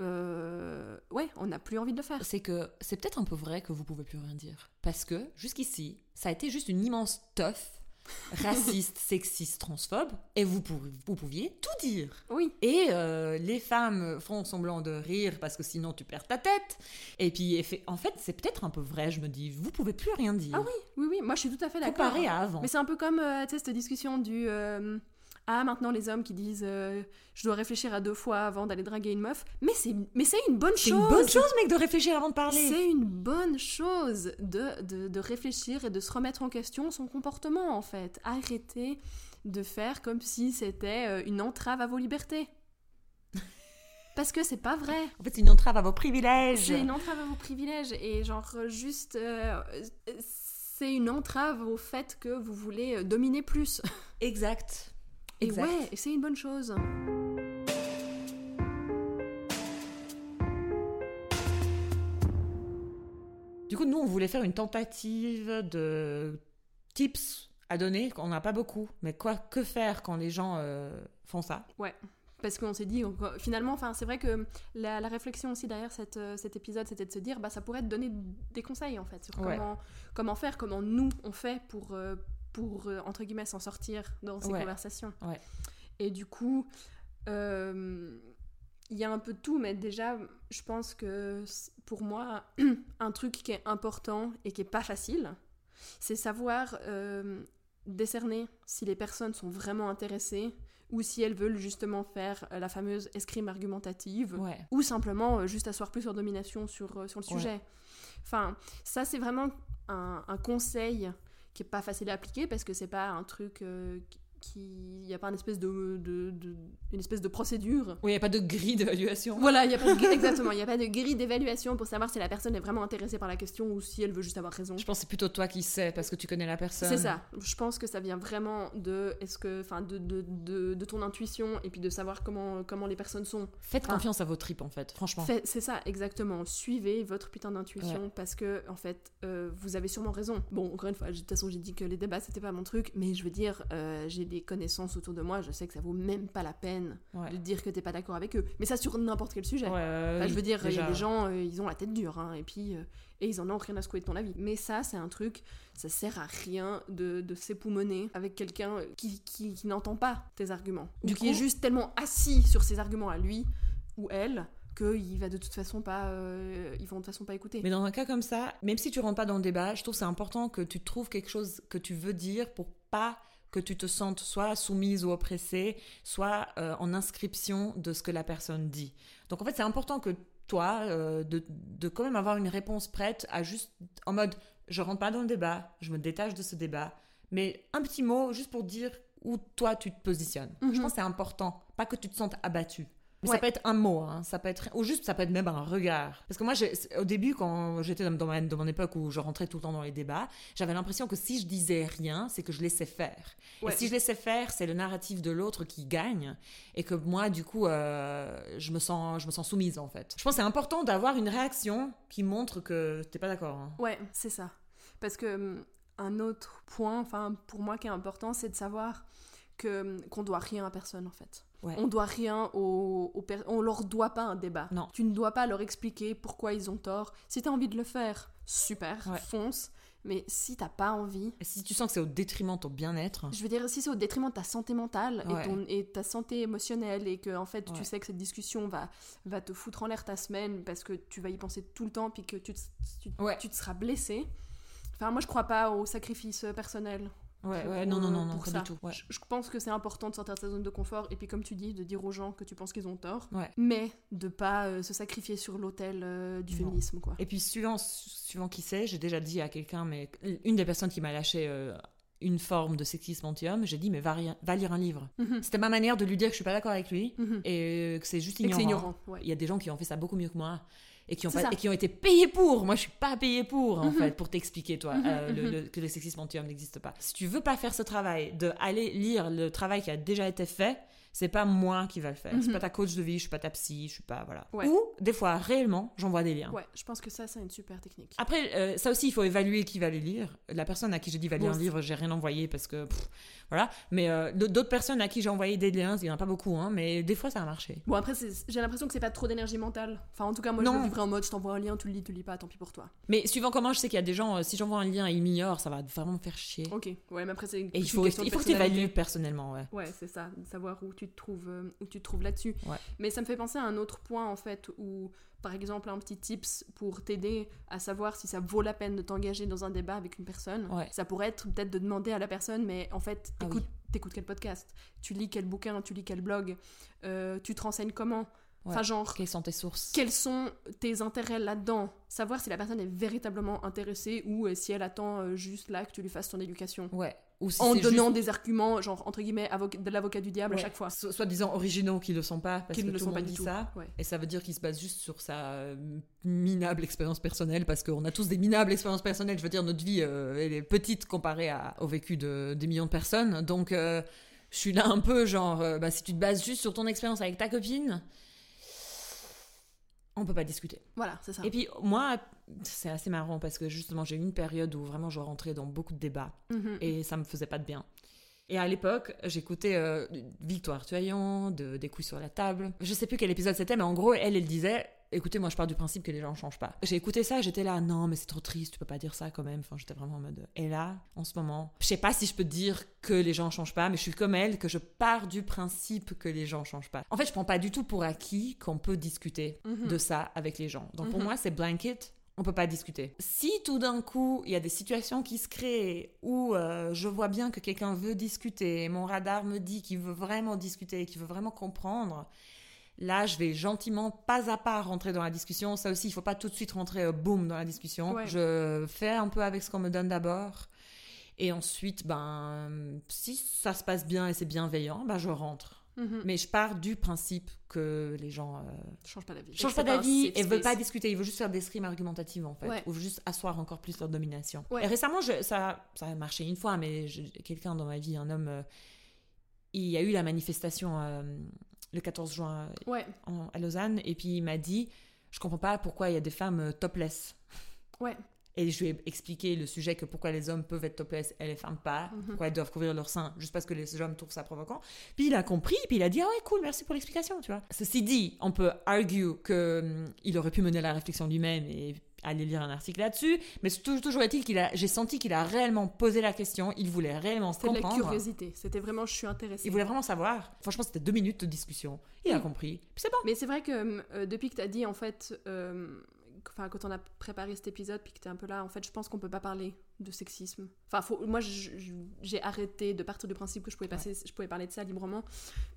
[SPEAKER 1] euh, ouais, on n'a plus envie de le faire.
[SPEAKER 2] C'est que c'est peut-être un peu vrai que vous pouvez plus rien dire. Parce que jusqu'ici, ça a été juste une immense teuf, (laughs) raciste, sexiste, transphobe, et vous, pouviez tout dire.
[SPEAKER 1] Oui,
[SPEAKER 2] Et euh, les femmes font semblant de rire parce que sinon tu perds ta tête. Et puis en fait, c'est peut-être un peu vrai, je me dis, vous pouvez plus rien dire.
[SPEAKER 1] ah oui, oui, oui, moi je suis tout à fait d'accord.
[SPEAKER 2] Comparé à avant.
[SPEAKER 1] Mais c'est un peu comme, euh, cette discussion du... euh, ah, maintenant les hommes qui disent euh, je dois réfléchir à deux fois avant d'aller draguer une meuf. Mais c'est mais c'est une bonne
[SPEAKER 2] C'est
[SPEAKER 1] chose
[SPEAKER 2] une bonne chose, mec, de réfléchir avant de parler.
[SPEAKER 1] C'est une bonne chose de, de, de réfléchir et de se remettre en question son comportement, en fait. Arrêter de faire comme si c'était euh, une entrave à vos libertés. (laughs) Parce que c'est pas vrai.
[SPEAKER 2] En fait, c'est une entrave à vos privilèges.
[SPEAKER 1] C'est une entrave à vos privilèges. Et genre, juste. euh, c'est une entrave au fait que vous voulez dominer plus.
[SPEAKER 2] Exact.
[SPEAKER 1] Et ouais, et c'est une bonne chose.
[SPEAKER 2] Du coup, nous, on voulait faire une tentative de tips à donner. On n'a pas beaucoup, mais quoi, que faire quand les gens euh, font ça?
[SPEAKER 1] Ouais parce qu'on s'est dit finalement enfin c'est vrai que la, réflexion aussi derrière euh, cet épisode c'était de se dire bah ça pourrait te donner des conseils en fait sur comment faire comment nous on fait pour euh, euh, pour entre guillemets, s'en sortir dans ces conversations.
[SPEAKER 2] Ouais.
[SPEAKER 1] Et du coup, il y a un peu de tout, mais déjà, je pense que pour moi, (clears throat) un truc qui est important et qui est pas facile, c'est savoir euh, décerner si les personnes sont vraiment intéressées ou si elles veulent justement faire la fameuse escrime argumentative ou simplement euh, juste asseoir plus leur domination sur, euh, sur le sujet. Enfin, ça c'est vraiment un, conseil qui est pas facile à appliquer parce que c'est pas un truc il n'y a pas une espèce de, de, une espèce de procédure.
[SPEAKER 2] Oui, il n'y a pas de grille d'évaluation.
[SPEAKER 1] Voilà, il y a pas de, (laughs) exactement, il n'y a pas de grille d'évaluation pour savoir si la personne est vraiment intéressée par la question ou si elle veut juste avoir raison.
[SPEAKER 2] Je pense que c'est plutôt toi qui sais parce que tu connais la personne.
[SPEAKER 1] C'est ça. Je pense que ça vient vraiment de est-ce que enfin de, de, de, ton intuition et puis de savoir comment comment les personnes sont.
[SPEAKER 2] Faites confiance à vos tripes en fait, franchement.
[SPEAKER 1] C'est ça exactement. Suivez votre putain d'intuition parce que en fait euh, vous avez sûrement raison. Bon, encore une fois, de toute façon, j'ai dit que les débats c'était pas mon truc, mais je veux dire euh, j'ai des connaissances autour de moi, je sais que ça vaut même pas la peine de dire que t'es pas d'accord avec eux. Mais ça sur n'importe quel sujet. je veux dire, il y a des gens, euh, ils ont la tête dure, hein, et puis euh, et ils en ont rien à secouer de ton avis. Mais ça, c'est un truc, ça sert à rien de, de s'époumoner avec quelqu'un qui, qui, n'entend pas tes arguments. Du ou qui est juste tellement assis sur ses arguments à lui ou elle qu'il va de toute façon pas euh, ils vont de toute façon pas écouter
[SPEAKER 2] mais dans un cas comme ça même si tu rentres pas dans le débat je trouve c'est important que tu trouves quelque chose que tu veux dire pour pas que tu te sentes soit soumise ou oppressée, soit euh, en inscription de ce que la personne dit. Donc en fait, c'est important que toi, euh, de, de, quand même avoir une réponse prête à juste en mode, je rentre pas dans le débat, je me détache de ce débat, mais un petit mot juste pour dire où toi tu te positionnes. Je mhm. pense que c'est important, pas que tu te sentes abattu. Mais ça peut être un mot, hein. ça peut être, ou juste ça peut être même un regard. Parce que moi, au début, quand j'étais dans, dans, mon époque où je rentrais tout le temps dans les débats, j'avais l'impression que si je disais rien, c'est que je laissais faire. Et si je laissais faire, c'est le narratif de l'autre qui gagne, et que moi, du coup, euh, je me sens, je me sens soumise en fait. Je pense que c'est important d'avoir une réaction qui montre que t'es pas d'accord. Hein.
[SPEAKER 1] Ouais, c'est ça. Parce que hum, un autre point, enfin pour moi qui est important, c'est de savoir que hum, qu'on doit rien à personne en fait. On doit rien aux, on leur doit pas un débat.
[SPEAKER 2] Non.
[SPEAKER 1] Tu ne dois pas leur expliquer pourquoi ils ont tort. Si tu as envie de le faire, super, fonce. Mais si t'as pas envie.
[SPEAKER 2] si tu sens que c'est au détriment de ton bien-être.
[SPEAKER 1] Je veux dire, si c'est au détriment de ta santé mentale et, ton, et ta santé émotionnelle et que en fait tu sais que cette discussion va, va te foutre en l'air ta semaine parce que tu vas y penser tout le temps puis que tu, tu, tu te seras blessé. Enfin, moi je crois pas au sacrifice personnel.
[SPEAKER 2] Ouais, ouais, non, non, non, non, pas du tout.
[SPEAKER 1] Je, pense que c'est important de sortir de sa zone de confort et puis, comme tu dis, de dire aux gens que tu penses qu'ils ont tort, mais de pas euh, se sacrifier sur l'autel euh, du féminisme, quoi.
[SPEAKER 2] Et puis, suivant, suivant qui c'est, j'ai déjà dit à quelqu'un, mais une des personnes qui m'a lâché euh, une forme de sexisme anti-homme, j'ai dit, mais va, va, lire un livre. Mhm. C'était ma manière de lui dire que je suis pas d'accord avec lui mhm. et que c'est juste ignorant. ignorant Il y a des gens qui ont fait ça beaucoup mieux que moi et qui ont, et qui ont été payés pour. Moi, je suis pas payée pour, en mhm. fait, pour t'expliquer, toi, mhm, euh, mhm. que le sexisme anti-homme n'existe pas. Si tu veux pas faire ce travail, de aller lire le travail qui a déjà été fait, c'est pas moi qui va le faire. C'est mhm. pas ta coach de vie, je suis pas ta psy, je suis pas voilà. Ou des fois réellement, j'envoie des liens.
[SPEAKER 1] Ouais, je pense que ça c'est une super technique.
[SPEAKER 2] Après euh, ça aussi il faut évaluer qui va les lire. La personne à qui j'ai dit va lire un livre, j'ai rien envoyé parce que voilà, mais euh, d'autres personnes à qui j'ai envoyé des liens, il y en a pas beaucoup hein, mais des fois ça a marché.
[SPEAKER 1] Bon après j'ai l'impression que c'est pas trop d'énergie mentale. Enfin en tout cas moi je le en mode je t'envoie un lien, tu le lis, tu le lis pas, tant pis pour toi.
[SPEAKER 2] Mais suivant comment je sais qu'il y a des gens euh, si j'envoie un lien et ils m'ignorent, ça va vraiment me faire chier.
[SPEAKER 1] OK. Ouais, mais après c'est
[SPEAKER 2] il faut il faut que tu évalues personnellement, ouais.
[SPEAKER 1] Ouais, c'est ça, savoir où tu te trouves où tu te trouves là-dessus. Mais ça me fait penser à un autre point, en fait, où, par exemple, un petit tips pour t'aider à savoir si ça vaut la peine de t'engager dans un débat avec une personne. Ça pourrait être peut-être de demander à la personne, mais en fait, ah t'écoutes quel podcast? Tu lis quel bouquin? Tu lis quel blog? Euh, Tu te renseignes comment? Enfin, genre.
[SPEAKER 2] Quelles sont tes sources?
[SPEAKER 1] Quels sont tes intérêts là-dedans? Savoir si la personne est véritablement intéressée ou euh, si elle attend euh, juste là que tu lui fasses ton éducation.
[SPEAKER 2] Ouais
[SPEAKER 1] en donnant des arguments, genre entre guillemets, de l'avocat du diable à chaque fois.
[SPEAKER 2] soit disant originaux qui ne le sont pas, parce que ne le sont pas dit ça. Et ça veut dire qu'il se base juste sur sa euh, minable expérience personnelle, parce qu'on a tous des minables expériences personnelles. Je veux dire, notre vie, euh, elle est petite comparée à, au vécu de des millions de personnes. Donc, je suis là un peu genre, bah, si tu te bases juste sur ton expérience avec ta copine, on peut pas discuter.
[SPEAKER 1] Voilà, c'est ça.
[SPEAKER 2] Et puis moi, c'est assez marrant parce que justement j'ai eu une période où vraiment je rentrais dans beaucoup de débats
[SPEAKER 1] Mhm.
[SPEAKER 2] et ça me faisait pas de bien. Et à l'époque, j'écoutais euh, Victoire Tuaillon, de, des couilles sur la table. Je sais plus quel épisode c'était, mais en gros, elle, elle disait Écoutez, moi je pars du principe que les gens changent pas. J'ai écouté ça, j'étais là, non, mais c'est trop triste, tu peux pas dire ça quand même. Enfin, j'étais vraiment en mode. Et là, en ce moment, je sais pas si je peux dire que les gens changent pas, mais je suis comme elle, que je pars du principe que les gens changent pas. En fait, je prends pas du tout pour acquis qu'on peut discuter
[SPEAKER 1] Mhm.
[SPEAKER 2] de ça avec les gens. Donc pour
[SPEAKER 1] Mhm.
[SPEAKER 2] moi, c'est blanket. On peut pas discuter. Si tout d'un coup, il y a des situations qui se créent où euh, je vois bien que quelqu'un veut discuter, mon radar me dit qu'il veut vraiment discuter, qu'il veut vraiment comprendre, là, je vais gentiment, pas à pas, rentrer dans la discussion. Ça aussi, il faut pas tout de suite rentrer, euh, boum, dans la discussion.
[SPEAKER 1] Ouais.
[SPEAKER 2] Je fais un peu avec ce qu'on me donne d'abord. Et ensuite, ben, si ça se passe bien et c'est bienveillant, ben, je rentre.
[SPEAKER 1] Mhm.
[SPEAKER 2] Mais je pars du principe que les gens euh,
[SPEAKER 1] Change pas d'avis.
[SPEAKER 2] changent pas d'avis et veulent pas discuter. Ils veulent juste faire des streams argumentatives, en fait.
[SPEAKER 1] Ouais.
[SPEAKER 2] Ou juste asseoir encore plus leur domination.
[SPEAKER 1] Ouais.
[SPEAKER 2] Et récemment, je- ça, ça a marché une fois, mais quelqu'un dans ma vie, un homme, euh, il y a eu la manifestation euh, le 14 juin
[SPEAKER 1] Ouais,
[SPEAKER 2] en- à Lausanne, et puis il m'a dit Je comprends pas pourquoi il y a des femmes euh, topless.
[SPEAKER 1] ouais.
[SPEAKER 2] Et je lui ai expliqué le sujet que pourquoi les hommes peuvent être topless et les femmes pas,
[SPEAKER 1] Mhm.
[SPEAKER 2] pourquoi elles doivent couvrir leur sein juste parce que les hommes trouvent ça provoquant. Puis il a compris, puis il a dit ah ouais cool, merci pour l'explication, tu vois. Ceci dit, on peut argue que hum, il aurait pu mener la réflexion lui-même et aller lire un article là-dessus, mais tou- toujours est-il qu'il a, j'ai senti qu'il a réellement posé la question, il voulait réellement se
[SPEAKER 1] C'était de la
[SPEAKER 2] comprendre.
[SPEAKER 1] curiosité. C'était vraiment, je suis intéressée.
[SPEAKER 2] Il voulait vraiment savoir. Franchement, c'était deux minutes de discussion. Il a compris. Puis c'est bon.
[SPEAKER 1] Mais c'est vrai que euh, depuis que tu as dit, en fait, euh, enfin, quand on a préparé cet épisode, puis que tu es un peu là, en fait, je pense qu'on peut pas parler de sexisme. Enfin, faut, moi, j'ai arrêté de partir du principe que je pouvais, passer, je pouvais parler de ça librement.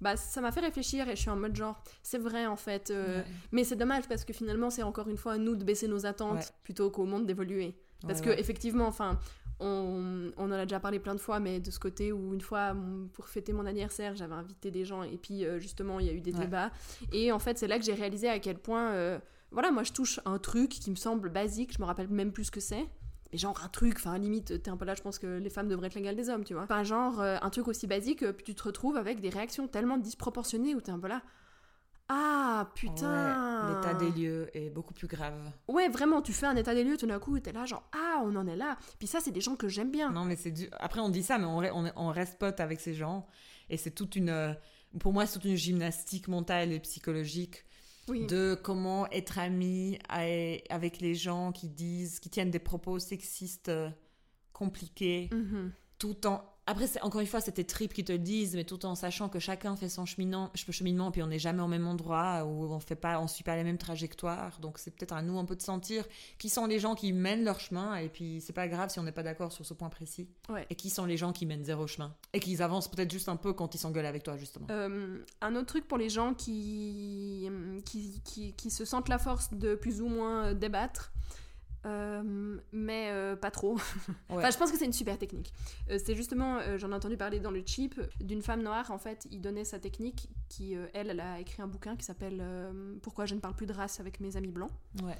[SPEAKER 1] Bah, ça m'a fait réfléchir et je suis en mode genre, c'est vrai, en fait. euh,
[SPEAKER 2] Ouais.
[SPEAKER 1] Mais c'est dommage parce que finalement, c'est encore une fois à nous de baisser nos attentes
[SPEAKER 2] Ouais.
[SPEAKER 1] plutôt qu'au monde d'évoluer. Parce que effectivement, enfin, on, on en a déjà parlé plein de fois, mais de ce côté où une fois, pour fêter mon anniversaire, j'avais invité des gens et puis euh, justement, il y a eu des débats. Et en fait, c'est là que j'ai réalisé à quel point, euh, voilà, moi, je touche un truc qui me semble basique, je me rappelle même plus ce que c'est. Mais genre un truc, enfin limite, t'es un peu là, je pense que les femmes devraient être l'égale des hommes, tu vois. Enfin genre euh, un truc aussi basique, euh, puis tu te retrouves avec des réactions tellement disproportionnées où t'es un peu là. Ah putain
[SPEAKER 2] Ouais, L'état des lieux est beaucoup plus grave.
[SPEAKER 1] Ouais, vraiment, tu fais un état des lieux, tout d'un coup, t'es là, genre, ah, on en est là. Puis ça, c'est des gens que j'aime bien.
[SPEAKER 2] Non, mais c'est du... Après, on dit ça, mais on, on reste pote avec ces gens. Et c'est toute une... euh, Pour moi, c'est toute une gymnastique mentale et psychologique
[SPEAKER 1] Oui.
[SPEAKER 2] de comment être ami avec les gens qui disent, qui tiennent des propos sexistes euh, compliqués,
[SPEAKER 1] Mhm.
[SPEAKER 2] tout en... Après, encore une fois, c'était tripes qui te le disent, mais tout en sachant que chacun fait son cheminement, cheminement puis on n'est jamais au même endroit, où on fait pas, on suit pas les mêmes trajectoires. Donc c'est peut-être à nous un peu de sentir qui sont les gens qui mènent leur chemin, et puis c'est pas grave si on n'est pas d'accord sur ce point précis.
[SPEAKER 1] Ouais.
[SPEAKER 2] Et qui sont les gens qui mènent zéro chemin. Et qui avancent peut-être juste un peu quand ils s'engueulent avec toi, justement.
[SPEAKER 1] Euh, un autre truc pour les gens qui, qui, qui, qui se sentent la force de plus ou moins débattre, euh, mais euh, pas trop. (laughs)
[SPEAKER 2] Ouais.
[SPEAKER 1] Enfin, je pense que c'est une super technique. Euh, c'est justement, j'en ai entendu parler dans le Cheap, d'une femme noire, en fait, il donnait sa technique, qui, elle, elle a écrit un bouquin qui s'appelle Pourquoi je ne parle plus de race avec mes amis blancs.
[SPEAKER 2] Ouais.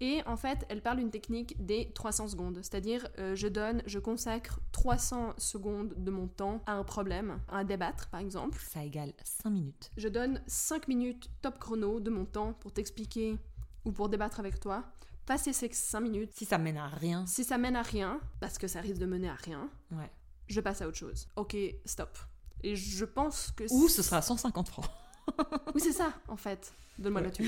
[SPEAKER 1] Et en fait, elle parle d'une technique des 300 secondes. C'est-à-dire, je donne, je consacre 300 secondes de mon temps à un problème, à un débattre, par exemple.
[SPEAKER 2] Ça égale 5 minutes.
[SPEAKER 1] Je donne 5 minutes top chrono de mon temps pour t'expliquer ou pour débattre avec toi. Passer ces 5 minutes,
[SPEAKER 2] Si ça mène à rien,
[SPEAKER 1] si ça mène à rien, parce que ça risque de mener à rien,
[SPEAKER 2] ouais.
[SPEAKER 1] je passe à autre chose. Ok, stop. Et je pense que...
[SPEAKER 2] Ou ce sera 150 francs.
[SPEAKER 1] Oui, c'est ça, en fait. Donne-moi la thune.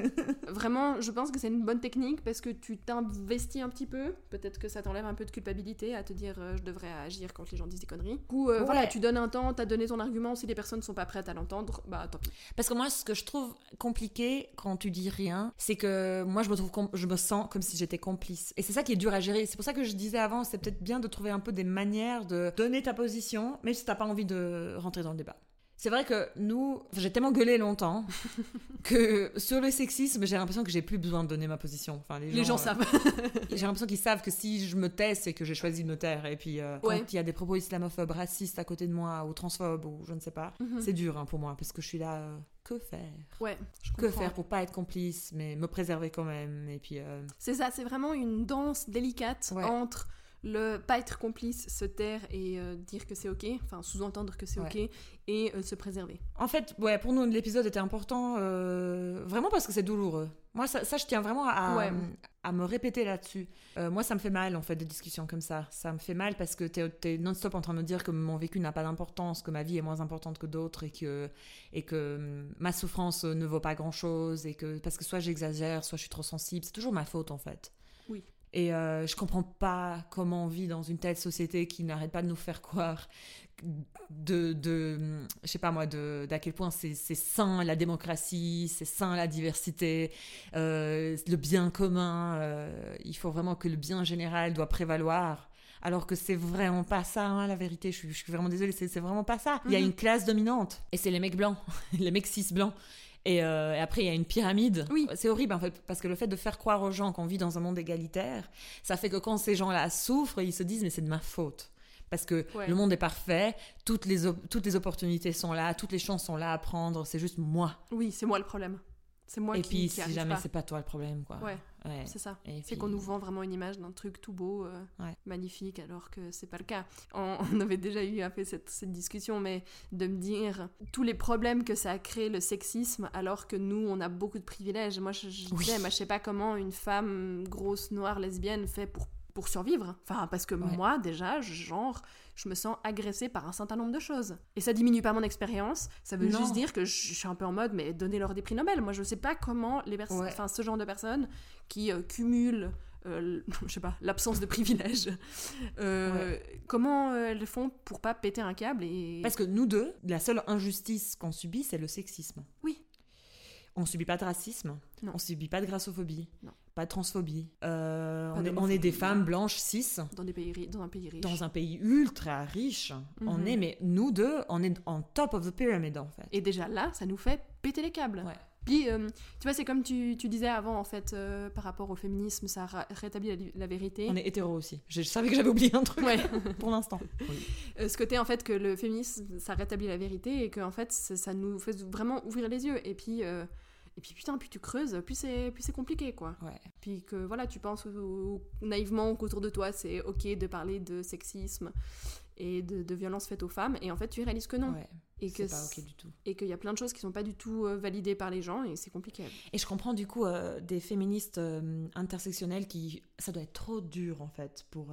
[SPEAKER 1] (laughs) Vraiment, je pense que c'est une bonne technique parce que tu t'investis un petit peu. Peut-être que ça t'enlève un peu de culpabilité à te dire euh, je devrais agir quand les gens disent des conneries. Coup, euh,
[SPEAKER 2] Ouais.
[SPEAKER 1] voilà, tu donnes un temps, t'as donné ton argument. Si les personnes sont pas prêtes à l'entendre, bah tant pis.
[SPEAKER 2] Parce que moi, ce que je trouve compliqué quand tu dis rien, c'est que moi, je me, trouve je me sens comme si j'étais complice. Et c'est ça qui est dur à gérer. C'est pour ça que je disais avant, c'est peut-être bien de trouver un peu des manières de donner ta position, même si t'as pas envie de rentrer dans le débat. C'est vrai que nous, j'ai tellement gueulé longtemps (laughs) que sur le sexisme, j'ai l'impression que j'ai plus besoin de donner ma position. Enfin, les,
[SPEAKER 1] Les gens
[SPEAKER 2] euh,
[SPEAKER 1] savent. (laughs)
[SPEAKER 2] J'ai l'impression qu'ils savent que si je me tais, c'est que j'ai choisi de me taire. Et puis, euh,
[SPEAKER 1] Ouais.
[SPEAKER 2] quand il y a des propos islamophobes, racistes à côté de moi, ou transphobes, ou je ne sais pas,
[SPEAKER 1] Mhm.
[SPEAKER 2] c'est dur hein, pour moi, parce que je suis là, euh, que faire
[SPEAKER 1] Ouais, je
[SPEAKER 2] Que faire pour pas être complice, mais me préserver quand même Et puis,
[SPEAKER 1] C'est ça, c'est vraiment une danse délicate
[SPEAKER 2] Ouais.
[SPEAKER 1] entre le pas être complice, se taire et euh, dire que c'est ok, enfin sous-entendre que c'est
[SPEAKER 2] Ouais.
[SPEAKER 1] ok et euh, se préserver.
[SPEAKER 2] En fait, ouais, pour nous, l'épisode était important, euh, vraiment parce que c'est douloureux. Moi, ça, ça, je tiens vraiment à,
[SPEAKER 1] Ouais.
[SPEAKER 2] à me répéter là-dessus. Moi, ça me fait mal, en fait, des discussions comme ça. Ça me fait mal parce que t'es es non-stop en train de me dire que mon vécu n'a pas d'importance, que ma vie est moins importante que d'autres et que, et que hum, ma souffrance ne vaut pas grand-chose et que parce que soit j'exagère, soit je suis trop sensible. C'est toujours ma faute, en fait.
[SPEAKER 1] Oui.
[SPEAKER 2] Et euh, je comprends pas comment on vit dans une telle société qui n'arrête pas de nous faire croire de, de je sais pas moi, de d'à quel point c'est c'est sain la démocratie, c'est sain la diversité, euh, le bien commun. euh, il faut vraiment que le bien général doit prévaloir. Alors que c'est vraiment pas ça, hein, la vérité. Je suis, je suis vraiment désolée, c'est c'est vraiment pas ça. Il y a
[SPEAKER 1] Mhm.
[SPEAKER 2] une classe dominante et c'est les mecs blancs, (laughs) les mecs cis blancs. Et, euh, et après, il y a une pyramide.
[SPEAKER 1] Oui.
[SPEAKER 2] C'est horrible, en fait, parce que le fait de faire croire aux gens qu'on vit dans un monde égalitaire, ça fait que quand ces gens-là souffrent, ils se disent, mais c'est de ma faute. Parce que
[SPEAKER 1] Ouais.
[SPEAKER 2] le monde est parfait, toutes les, toutes les opportunités sont là, toutes les chances sont là à prendre, c'est juste moi.
[SPEAKER 1] Oui, c'est moi le problème. C'est moi
[SPEAKER 2] et
[SPEAKER 1] qui,
[SPEAKER 2] puis,
[SPEAKER 1] qui
[SPEAKER 2] si jamais c'est pas toi le problème, quoi.
[SPEAKER 1] Ouais,
[SPEAKER 2] Ouais.
[SPEAKER 1] c'est ça.
[SPEAKER 2] Et
[SPEAKER 1] C'est
[SPEAKER 2] puis-
[SPEAKER 1] qu'on nous vend vraiment une image d'un truc tout beau, euh,
[SPEAKER 2] Ouais.
[SPEAKER 1] magnifique, alors que c'est pas le cas. On, (laughs) on avait déjà eu un peu cette, cette discussion, mais de me dire tous les problèmes que ça a créé le sexisme, alors que nous, on a beaucoup de privilèges. Moi, je, je
[SPEAKER 2] Oui.
[SPEAKER 1] disais, moi, je sais pas comment une femme grosse, noire, lesbienne fait pour, pour survivre. Enfin, parce que
[SPEAKER 2] Ouais.
[SPEAKER 1] moi, déjà, je- genre, je me sens agressée par un certain nombre de choses. Et ça diminue pas mon expérience, ça veut
[SPEAKER 2] Non.
[SPEAKER 1] juste dire que je, je suis un peu en mode, mais donnez-leur des prix Nobel. Moi, je sais pas comment les personnes,
[SPEAKER 2] Ouais.
[SPEAKER 1] enfin, ce genre de personnes qui euh, cumulent euh, (laughs) je sais pas, l'absence de privilèges. Euh, Comment euh, elles font pour pas péter un câble et
[SPEAKER 2] Parce que nous deux, la seule injustice qu'on subit, c'est le sexisme.
[SPEAKER 1] Oui.
[SPEAKER 2] On subit pas de racisme,
[SPEAKER 1] Non.
[SPEAKER 2] on subit pas de grassophobie,
[SPEAKER 1] Non.
[SPEAKER 2] Pas de transphobie. Euh,
[SPEAKER 1] Pas
[SPEAKER 2] on, est, on
[SPEAKER 1] d'homophobie.
[SPEAKER 2] est des femmes blanches, cis,
[SPEAKER 1] dans des pays ri- dans un pays riche.
[SPEAKER 2] dans un pays ultra riche. On
[SPEAKER 1] Mhm.
[SPEAKER 2] est, mais nous deux, on est en top of the pyramid en fait.
[SPEAKER 1] Et déjà là, ça nous fait péter les câbles.
[SPEAKER 2] Ouais.
[SPEAKER 1] Puis, euh, tu vois, c'est comme tu, tu disais avant, en fait, euh, par rapport au féminisme, ça rétablit la, la vérité.
[SPEAKER 2] On est hétéro aussi. Je, je savais que j'avais oublié un truc
[SPEAKER 1] Ouais. (laughs)
[SPEAKER 2] pour l'instant.
[SPEAKER 1] Euh, ce côté, en fait, que le féminisme, ça rétablit la vérité et que, en fait, ça, nous fait vraiment ouvrir les yeux. Et puis, et puis putain, plus tu creuses, plus c'est plus c'est compliqué, quoi.
[SPEAKER 2] Ouais.
[SPEAKER 1] Puis que, voilà, tu penses au- au- naïvement qu'autour de toi, c'est ok de parler de sexisme et de, de violence faite aux femmes. Et en fait, tu réalises que non.
[SPEAKER 2] Ouais,
[SPEAKER 1] et que
[SPEAKER 2] pas ok du tout.
[SPEAKER 1] et qu'il y a plein de choses qui sont pas du tout euh, validées par les gens et c'est compliqué.
[SPEAKER 2] Et je comprends du coup euh, des féministes euh, intersectionnelles qui. Ça doit être trop dur en fait pour.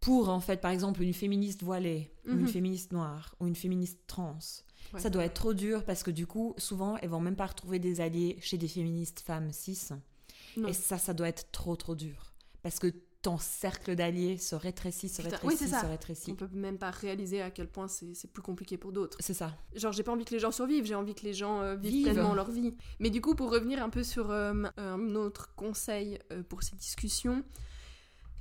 [SPEAKER 2] pour en fait, par exemple, une féministe voilée, ou une
[SPEAKER 1] Mhm.
[SPEAKER 2] féministe noire, ou une féministe trans.
[SPEAKER 1] Ouais.
[SPEAKER 2] Ça doit être trop dur parce que du coup, souvent, elles vont même pas retrouver des alliés chez des féministes femmes cis.
[SPEAKER 1] Non.
[SPEAKER 2] Et ça, ça doit être trop trop dur. Parce que ton cercle d'alliés se rétrécit, se
[SPEAKER 1] Putain,
[SPEAKER 2] rétrécit,
[SPEAKER 1] oui, ça.
[SPEAKER 2] se
[SPEAKER 1] On
[SPEAKER 2] rétrécit.
[SPEAKER 1] peut même pas réaliser à quel point c'est c'est plus compliqué pour d'autres.
[SPEAKER 2] C'est ça.
[SPEAKER 1] Genre, j'ai pas envie que les gens survivent, j'ai envie que les gens euh, vivent,
[SPEAKER 2] Vivent.
[SPEAKER 1] pleinement leur vie. Mais du coup, pour revenir un peu sur euh, un autre conseil euh, pour ces discussions,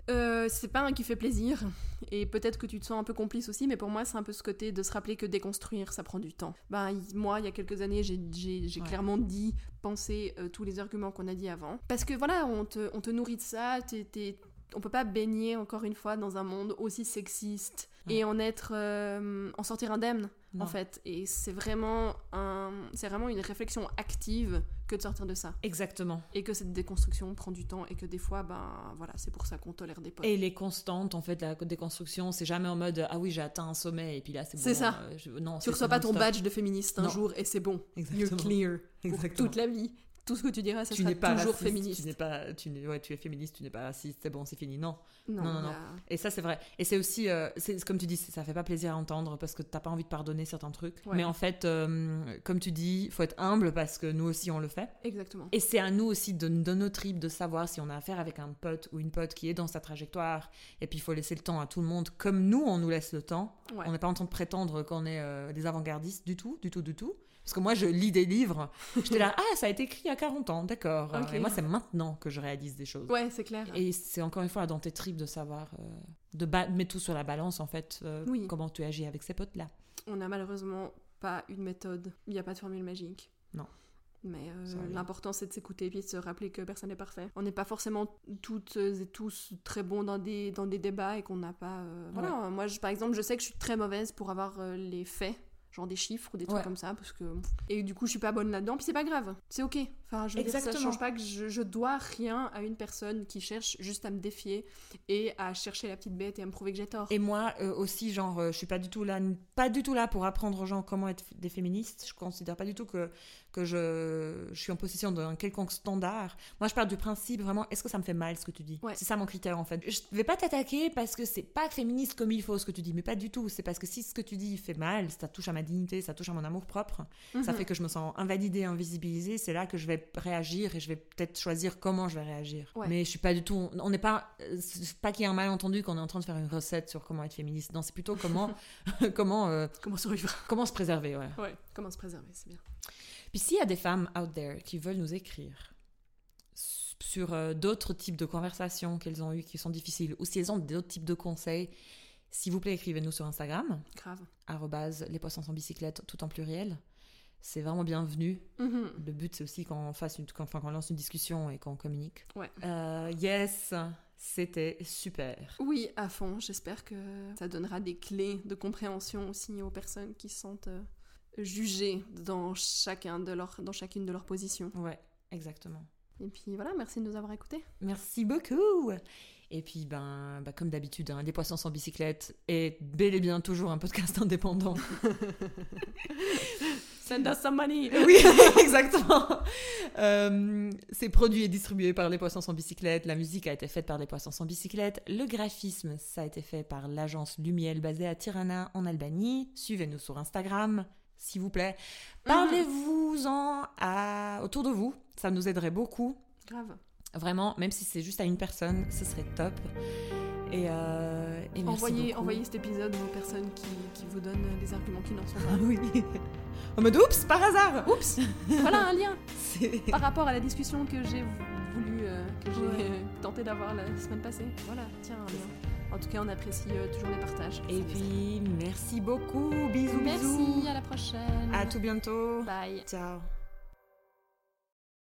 [SPEAKER 1] euh, c'est pas un qui fait plaisir, et peut-être que tu te sens un peu complice aussi, mais pour moi, c'est un peu ce côté de se rappeler que déconstruire, ça prend du temps. Ben, moi, il y a quelques années, j'ai
[SPEAKER 2] Ouais.
[SPEAKER 1] clairement dit, pensé euh, tous les arguments qu'on a dit avant. Parce que voilà, on te, on te nourrit de ça, t'es- t'es- on peut pas baigner, encore une fois, dans un monde aussi sexiste. Et en être... euh, en sortir indemne
[SPEAKER 2] Non.
[SPEAKER 1] en fait. Et c'est vraiment, un, c'est vraiment une réflexion active que de sortir de ça.
[SPEAKER 2] Exactement.
[SPEAKER 1] Et que cette déconstruction prend du temps et que des fois, ben voilà, c'est pour ça qu'on tolère des potes.
[SPEAKER 2] Et les constantes, en fait, la déconstruction, c'est jamais en mode ah oui, j'ai atteint un sommet et puis là c'est bon.
[SPEAKER 1] C'est ça.
[SPEAKER 2] euh, je- non,
[SPEAKER 1] tu reçois pas ton badge de féministe un
[SPEAKER 2] Non.
[SPEAKER 1] jour et c'est bon. You're
[SPEAKER 2] Exactement.
[SPEAKER 1] clear pour
[SPEAKER 2] Exactement.
[SPEAKER 1] toute la vie. Tout ce que tu diras, ça
[SPEAKER 2] tu
[SPEAKER 1] sera
[SPEAKER 2] n'es pas
[SPEAKER 1] toujours
[SPEAKER 2] raciste,
[SPEAKER 1] féministe.
[SPEAKER 2] Tu n'es pas, tu ouais, tu es féministe, tu n'es pas raciste, c'est bon, c'est fini. Non.
[SPEAKER 1] Non,
[SPEAKER 2] Non, non, Et ça, c'est vrai. Et c'est aussi, euh, c'est comme tu dis, ça fait pas plaisir à entendre parce que t'as pas envie de pardonner certains trucs.
[SPEAKER 1] Ouais.
[SPEAKER 2] Mais en fait, euh, comme tu dis, faut être humble parce que nous aussi on le fait.
[SPEAKER 1] Exactement.
[SPEAKER 2] Et c'est à nous aussi de, de nos tripes de savoir si on a affaire avec un pote ou une pote qui est dans sa trajectoire. Et puis il faut laisser le temps à tout le monde, comme nous on nous laisse le temps.
[SPEAKER 1] Ouais.
[SPEAKER 2] On n'est pas en train de prétendre qu'on est euh, des avant-gardistes du tout, du tout, du tout. Parce que moi, je lis des livres, j'étais là, (laughs) ah, ça a été écrit il y a 40 ans, d'accord. Et moi, c'est maintenant que je réalise des choses.
[SPEAKER 1] Ouais, c'est clair.
[SPEAKER 2] Et c'est encore une fois dans tes tripes de savoir, euh, de mettre tout sur la balance, en fait, euh,
[SPEAKER 1] Oui.
[SPEAKER 2] comment tu agis avec ces potes-là.
[SPEAKER 1] On n'a malheureusement pas une méthode. Il n'y a pas de formule magique.
[SPEAKER 2] Non.
[SPEAKER 1] Mais euh, l'important c'est de s'écouter et puis de se rappeler que personne n'est parfait. On n'est pas forcément toutes et tous très bons dans des, dans des débats et qu'on n'a pas. euh, Voilà, moi je- par exemple, je sais que je suis très mauvaise pour avoir euh, les faits. Genre des chiffres ou des trucs
[SPEAKER 2] Ouais.
[SPEAKER 1] comme ça, parce que et du coup je suis pas bonne là-dedans, puis c'est pas grave, c'est ok. Enfin, je veux dire, ça change pas que je, je dois rien à une personne qui cherche juste à me défier et à chercher la petite bête et à me prouver que j'ai tort.
[SPEAKER 2] Et moi euh, aussi, genre, euh, je suis pas du tout là, pas du tout là pour apprendre aux gens comment être des féministes. Je considère pas du tout que que je, je suis en possession d'un quelconque standard. Moi, je pars du principe vraiment, est-ce que ça me fait mal ce que tu dis?
[SPEAKER 1] Ouais.
[SPEAKER 2] C'est ça mon critère en fait. Je vais pas t'attaquer parce que c'est pas féministe comme il faut ce que tu dis, mais pas du tout. C'est parce que si ce que tu dis fait mal, ça touche à ma dignité, ça touche à mon amour propre, ça
[SPEAKER 1] Mhm.
[SPEAKER 2] fait que je me sens invalidée, invisibilisée. C'est là que je vais réagir et je vais peut-être choisir comment je vais réagir.
[SPEAKER 1] Ouais.
[SPEAKER 2] Mais je suis pas du tout. On n'est pas. euh, C'est pas qu'il y a un malentendu qu'on est en train de faire une recette sur comment être féministe. Non, c'est plutôt comment (laughs) (laughs) comment euh,
[SPEAKER 1] Comment survivre
[SPEAKER 2] comment se préserver. Ouais.
[SPEAKER 1] Ouais, comment se préserver, c'est bien.
[SPEAKER 2] Puis s'il y a des femmes out there qui veulent nous écrire sur euh, d'autres types de conversations qu'elles ont eues qui sont difficiles, ou si elles ont d'autres types de conseils, s'il vous plaît, écrivez-nous sur Instagram,
[SPEAKER 1] Grave.
[SPEAKER 2] arrobase les poissons sans bicyclette, tout en pluriel. C'est vraiment bienvenu.
[SPEAKER 1] Mhm.
[SPEAKER 2] Le but, c'est aussi qu'on fasse une, enfin, qu'on lance une discussion et qu'on communique.
[SPEAKER 1] Ouais.
[SPEAKER 2] Euh, yes, c'était super.
[SPEAKER 1] Oui, à fond. J'espère que ça donnera des clés de compréhension aussi aux personnes qui se sentent euh, jugées dans, chacun de leur, dans chacune de leurs positions.
[SPEAKER 2] Ouais, exactement.
[SPEAKER 1] Et puis voilà, merci de nous avoir écoutés.
[SPEAKER 2] Merci beaucoup. Et puis, ben, ben, comme d'habitude, hein, Les Poissons sans bicyclette est bel et bien toujours un podcast (laughs) indépendant.
[SPEAKER 1] Send us some money
[SPEAKER 2] oui, (laughs) exactement. Euh, c'est produit et distribué par Les Poissons sans bicyclette. La musique a été faite par Les Poissons sans bicyclette. Le graphisme, ça a été fait par l'agence Lumiel basée à Tirana en Albanie. Suivez-nous sur Instagram, s'il vous plaît. Parlez-vous-en à... autour de vous. Ça nous aiderait beaucoup.
[SPEAKER 1] Grave.
[SPEAKER 2] Vraiment, même si c'est juste à une personne, ce serait top. Et, euh, et merci
[SPEAKER 1] Envoyez,
[SPEAKER 2] beaucoup.
[SPEAKER 1] envoyez cet épisode aux personnes qui, qui vous donnent des arguments qui n'en sont
[SPEAKER 2] Ah
[SPEAKER 1] pas.
[SPEAKER 2] oui. (laughs) En mode oups, par hasard.
[SPEAKER 1] Oups Voilà un lien (laughs) par rapport à la discussion que j'ai voulu, euh, que j'ai
[SPEAKER 2] Ouais.
[SPEAKER 1] euh, tenté d'avoir la semaine passée. Voilà, tiens un lien. En tout cas, on apprécie euh, toujours les partages.
[SPEAKER 2] Et puis, merci beaucoup. Bisous,
[SPEAKER 1] merci,
[SPEAKER 2] bisous.
[SPEAKER 1] à la prochaine.
[SPEAKER 2] À tout bientôt.
[SPEAKER 1] Bye.
[SPEAKER 2] Ciao.